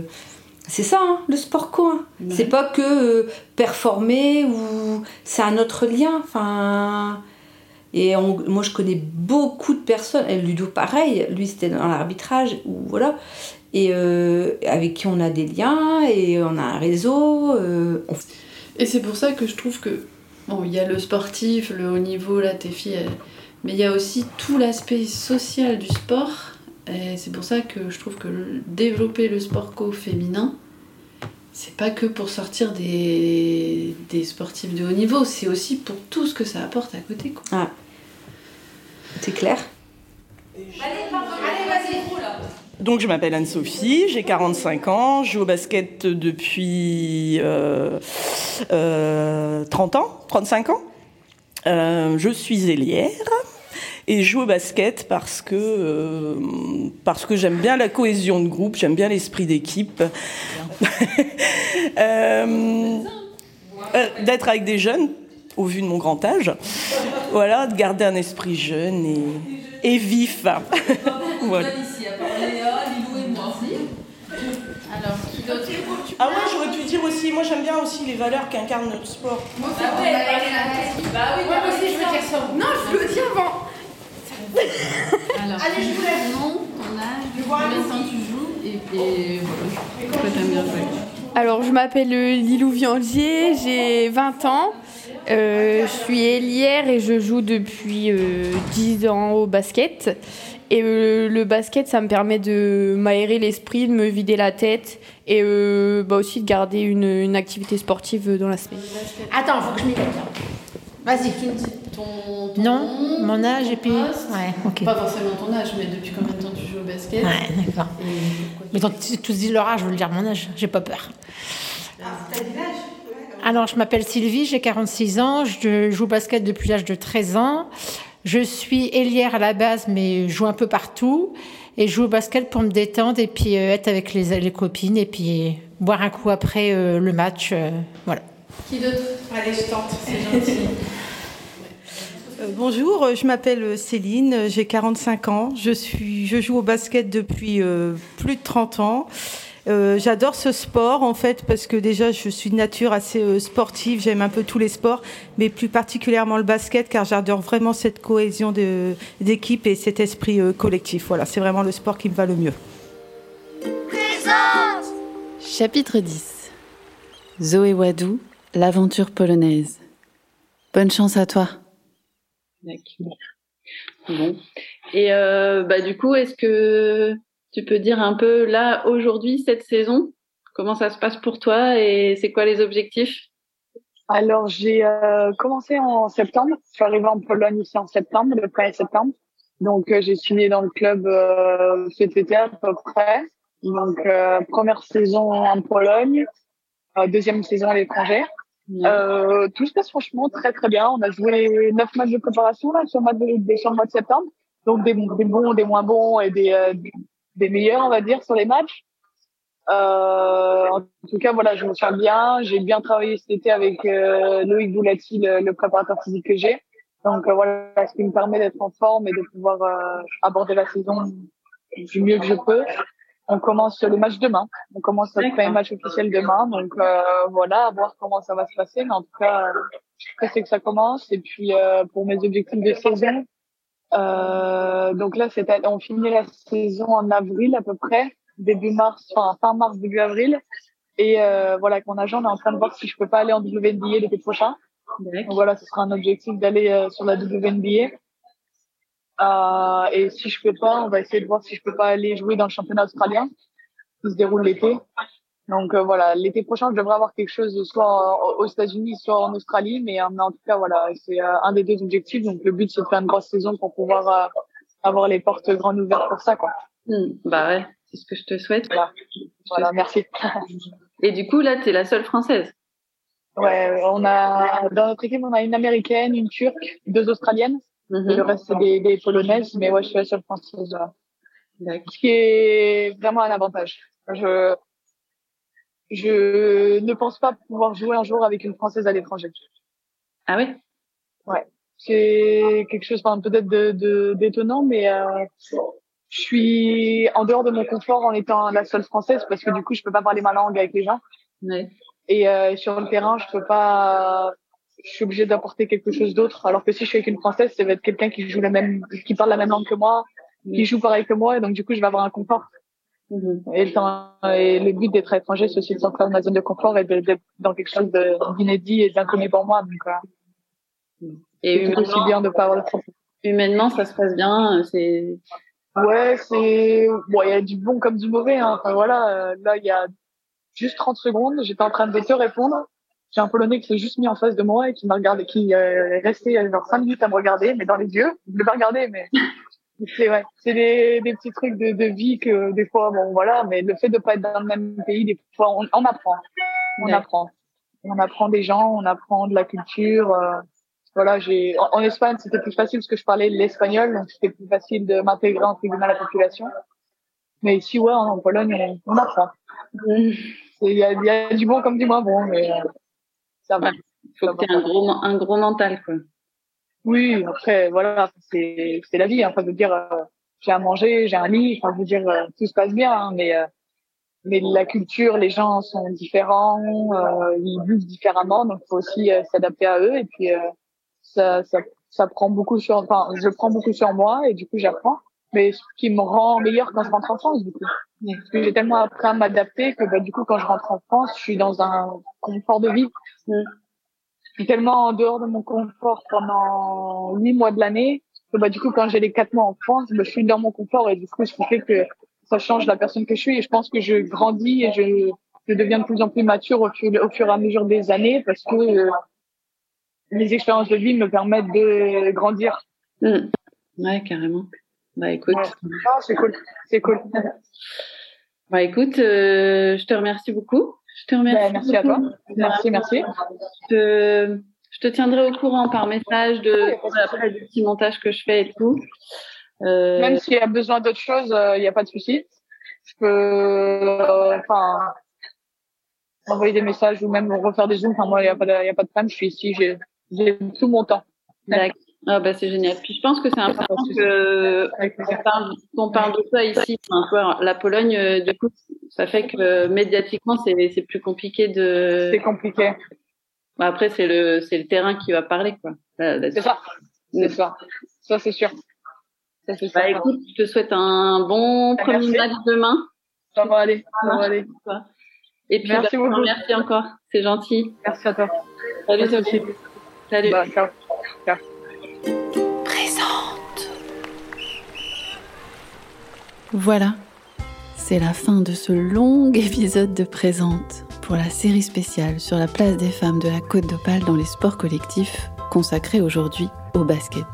c'est ça, hein, le sport co. C'est pas que euh, performer ou c'est un autre lien. Enfin. Et moi, je connais beaucoup de personnes, et Ludo pareil, lui c'était dans l'arbitrage, ou voilà, et avec qui on a des liens, et on a un réseau. Et c'est pour ça que je trouve que Bon, il y a le sportif, le haut niveau, là, tes filles, mais il y a aussi tout l'aspect social du sport. Et c'est pour ça que je trouve que développer le sport co-féminin, c'est pas que pour sortir des, des sportifs de haut niveau, c'est aussi pour tout ce que ça apporte à côté. Quoi. Ah. C'est clair donc je m'appelle Anne-Sophie, j'ai 45 ans, je joue au basket depuis euh, 30 euh, ans, 35 ans. Euh, je suis ailière et je joue au basket parce que, euh, parce que j'aime bien la cohésion de groupe, j'aime bien l'esprit d'équipe. D'être avec des jeunes, au vu de mon grand âge. Voilà, de garder un esprit jeune et, et vif. voilà. Ah ouais, j'aurais pu dire aussi, moi j'aime bien aussi les valeurs qu'incarne notre sport. Moi aussi, bah ouais, bah oui, moi aussi je veux dire ça. Non, je le dis avant. Alors, Allez, je vous laisse. Nom, ton âge, combien de temps tu joues et, et voilà. Pourquoi t'aimes bien jouer Alors, je m'appelle Lilou Viandier, j'ai 20 ans. Euh, je suis ailière et je joue depuis euh, 10 ans au basket. Et euh, le basket, ça me permet de m'aérer l'esprit, de me vider la tête et euh, bah aussi de garder une, une, activité sportive dans la semaine. Attends, faut que je m'y mette. Vas-y. Ton, ton, non, mon âge et puis. Ouais, ok. Pas forcément ton âge, mais depuis combien de temps tu joues au basket Ouais, d'accord. Mais quand tu tous disent leur âge, je veux le dire mon âge, j'ai pas peur. Ah, t'as dit l'âge alors, je m'appelle Sylvie, j'ai 46 ans, je joue au basket depuis l'âge de 13 ans. Je suis ailière à la base, mais je joue un peu partout. Et je joue au basket pour me détendre et puis euh, être avec les, les, copines et puis boire un coup après euh, le match. Euh, voilà. Qui d'autre? Allez, je tente, c'est gentil. bonjour, je m'appelle Céline, j'ai 45 ans. Je, suis, je joue au basket depuis plus de 30 ans. Euh, j'adore ce sport en fait parce que déjà je suis de nature assez euh, sportive, j'aime un peu tous les sports, mais plus particulièrement le basket car j'adore vraiment cette cohésion d'équipe et cet esprit euh, collectif. Voilà, c'est vraiment le sport qui me va le mieux. Chapitre 10 Zoé Wadou, l'aventure polonaise. Bonne chance à toi. Bon. Et bah du coup, est-ce que tu peux dire un peu là, aujourd'hui, cette saison, comment ça se passe pour toi et c'est quoi les objectifs? Alors, j'ai euh, commencé en septembre. Je suis arrivée en Pologne ici en septembre, le 1er septembre. Donc, euh, j'ai signé dans le club euh, cet été à peu près. Donc, euh, première saison en Pologne, deuxième saison à l'étranger. Tout se passe franchement très très bien. On a joué neuf matchs de préparation là, sur, le mois de, septembre. Donc des, bons, des moins bons et des, des meilleurs, on va dire, sur les matchs. Euh, en tout cas, voilà, je me sens bien. J'ai bien travaillé cet été avec euh, Loïc Boulati, le, le, préparateur physique que j'ai. Donc euh, voilà, ce qui me permet d'être en forme et de pouvoir euh, aborder la saison du mieux que je peux. On commence le match demain. On commence notre premier match officiel demain. Donc euh, voilà, à voir comment ça va se passer. Mais en tout cas, je sais que ça commence. Et puis pour mes objectifs de saison, donc là, c'est on finit la saison en avril à peu près début mars, enfin fin mars, début avril. Et euh, voilà, avec mon agent, on est en train de voir si je peux pas aller en WNBA l'été prochain. Donc voilà, ce sera un objectif d'aller euh, sur la WNBA. Euh, et si je peux pas, on va essayer de voir si je peux pas aller jouer dans le championnat australien qui se déroule l'été. Donc euh, voilà, l'été prochain, je devrais avoir quelque chose soit aux États-Unis, soit en Australie, mais, mais en tout cas voilà, c'est un des deux objectifs. Donc le but c'est de faire une grosse saison pour pouvoir avoir les portes grandes ouvertes pour ça quoi. Hmm, bah ouais. C'est ce que je te souhaite. Voilà, merci. Et du coup, là, tu es la seule française. Ouais, on a dans notre équipe, on a une américaine, une turque, deux australiennes. Le reste, c'est des, des, polonaises, mais ouais, je suis la seule française. Ce qui est vraiment un avantage. Je, je ne pense pas pouvoir jouer un jour avec une française à l'étranger. Ah oui? Ouais. C'est quelque chose, peut-être de, d'étonnant, mais euh, je suis en dehors de mon confort en étant la seule française parce que du coup je peux pas parler ma langue avec les gens et euh, sur le terrain je peux pas je suis obligée d'apporter quelque chose d'autre alors que si je suis avec une française ça va être quelqu'un qui joue la même qui parle la même langue que moi qui joue pareil que moi et donc du coup je vais avoir un confort mm-hmm. et, le temps, et le but d'être étranger c'est aussi de sortir de ma zone de confort et d'être dans quelque chose d'inédit et d'inconnu pour moi donc euh, et humainement, bien de pas avoir de humainement ça se passe bien c'est Ouais, c'est bon, il y a du bon comme du mauvais. Hein. Enfin voilà, euh, là il y a juste 30 secondes, j'étais en train de te répondre. J'ai un Polonais qui s'est juste mis en face de moi et qui m'a regardé, qui euh, est resté euh, genre 5 minutes à me regarder, mais dans les yeux. Je l'ai pas regardé, mais c'est ouais, c'est des, des petits trucs de, de vie que des fois, bon voilà, mais le fait de pas être dans le même pays, des fois on, on apprend, on apprend, on apprend des gens, on apprend de la culture. Euh, voilà, j'ai en, Espagne c'était plus facile parce que je parlais l'espagnol, donc c'était plus facile de m'intégrer entre guillemets à la population. Mais ici, ouais, en, Pologne, on, apprend. Il y a, y a, du bon comme du moins bon, mais euh, ça va. Il faut que tu un gros, un gros mental, quoi. Oui, après, voilà, c'est, c'est la vie. Hein. Enfin, je veux dire, euh, j'ai à manger, j'ai un lit. Enfin, je veux dire, euh, tout se passe bien, hein, mais mais la culture, les gens sont différents, ils vivent différemment, donc faut aussi s'adapter à eux. Et puis, ça, ça, ça prend beaucoup sur, enfin, je prends beaucoup sur moi et du coup, j'apprends. Mais ce qui me rend meilleur quand je rentre en France, du coup. Parce que j'ai tellement appris à m'adapter que, bah, du coup, quand je rentre en France, je suis dans un confort de vie. Je suis tellement en dehors de mon confort pendant huit mois de l'année que, bah, du coup, quand j'ai les quatre mois en France, bah, je suis dans mon confort et du coup, ce qui fait que ça change la personne que je suis et je pense que je grandis et je, je deviens de plus en plus mature au fur, au fur et à mesure des années parce que euh, les expériences de vie me permettent de grandir. Mmh. Ouais, carrément. Bah écoute. C'est cool, c'est cool. bah écoute, euh, je te remercie beaucoup. Je te remercie. Bah, merci à toi. Merci, merci. Je, je te tiendrai au courant par message de après le petit montage que je fais et tout. Euh... Même s'il y a besoin d'autre chose, il euh, n'y a pas de souci. Je peux, euh, enfin, envoyer des messages ou même refaire des zooms. Enfin, moi, il n'y a pas de, y a pas de problème. Je suis ici, j'ai j'ai tout mon temps. D'accord. Ah bah c'est génial. Puis je pense que c'est important que qu'on parle, de ça ici. Enfin, la Pologne, euh, du coup, ça fait que médiatiquement c'est c'est plus compliqué de. C'est compliqué. Bah, après c'est le c'est le terrain qui va parler quoi. C'est ça. C'est ça. Ça c'est sûr. Ça, c'est bah, écoute, je te souhaite un bon premier match demain. Ça va aller. Ça va aller. Et puis merci bah, beaucoup. Merci encore. C'est gentil. Merci à toi. Salut Sophie. Salut. Bah, ciao. Ciao. Voilà, c'est la fin de ce long épisode de Présente pour la série spéciale sur la place des femmes de la Côte d'Opale dans les sports collectifs consacrée aujourd'hui au basket.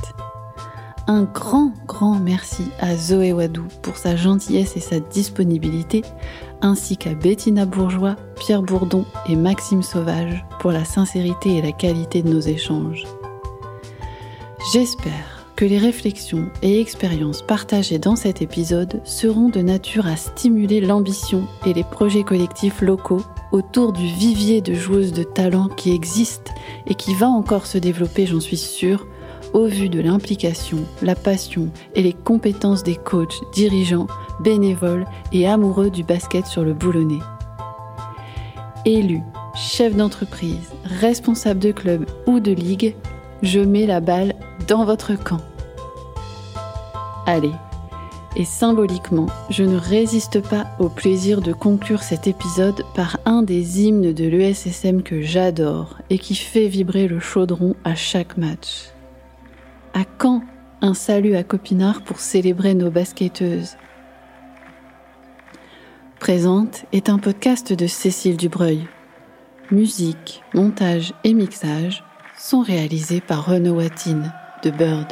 Un grand, grand merci à Zoé Wadou pour sa gentillesse et sa disponibilité ainsi qu'à Bettina Bourgeois, Pierre Bourdon et Maxime Sauvage pour la sincérité et la qualité de nos échanges. J'espère que les réflexions et expériences partagées dans cet épisode seront de nature à stimuler l'ambition et les projets collectifs locaux autour du vivier de joueuses de talent qui existe et qui va encore se développer, j'en suis sûre, au vu de l'implication, la passion et les compétences des coachs, dirigeants, bénévoles et amoureux du basket sur le boulonnais. Élus, chefs d'entreprise, responsables de club ou de ligue, je mets la balle dans votre camp. Allez, et symboliquement, je ne résiste pas au plaisir de conclure cet épisode par un des hymnes de l'ESSM que j'adore et qui fait vibrer le chaudron à chaque match. À quand un salut à Copinard pour célébrer nos basketteuses? Présente est un podcast de Cécile Dubreuil. Musique, montage et mixage sont réalisés par Renaud Watine de Bird.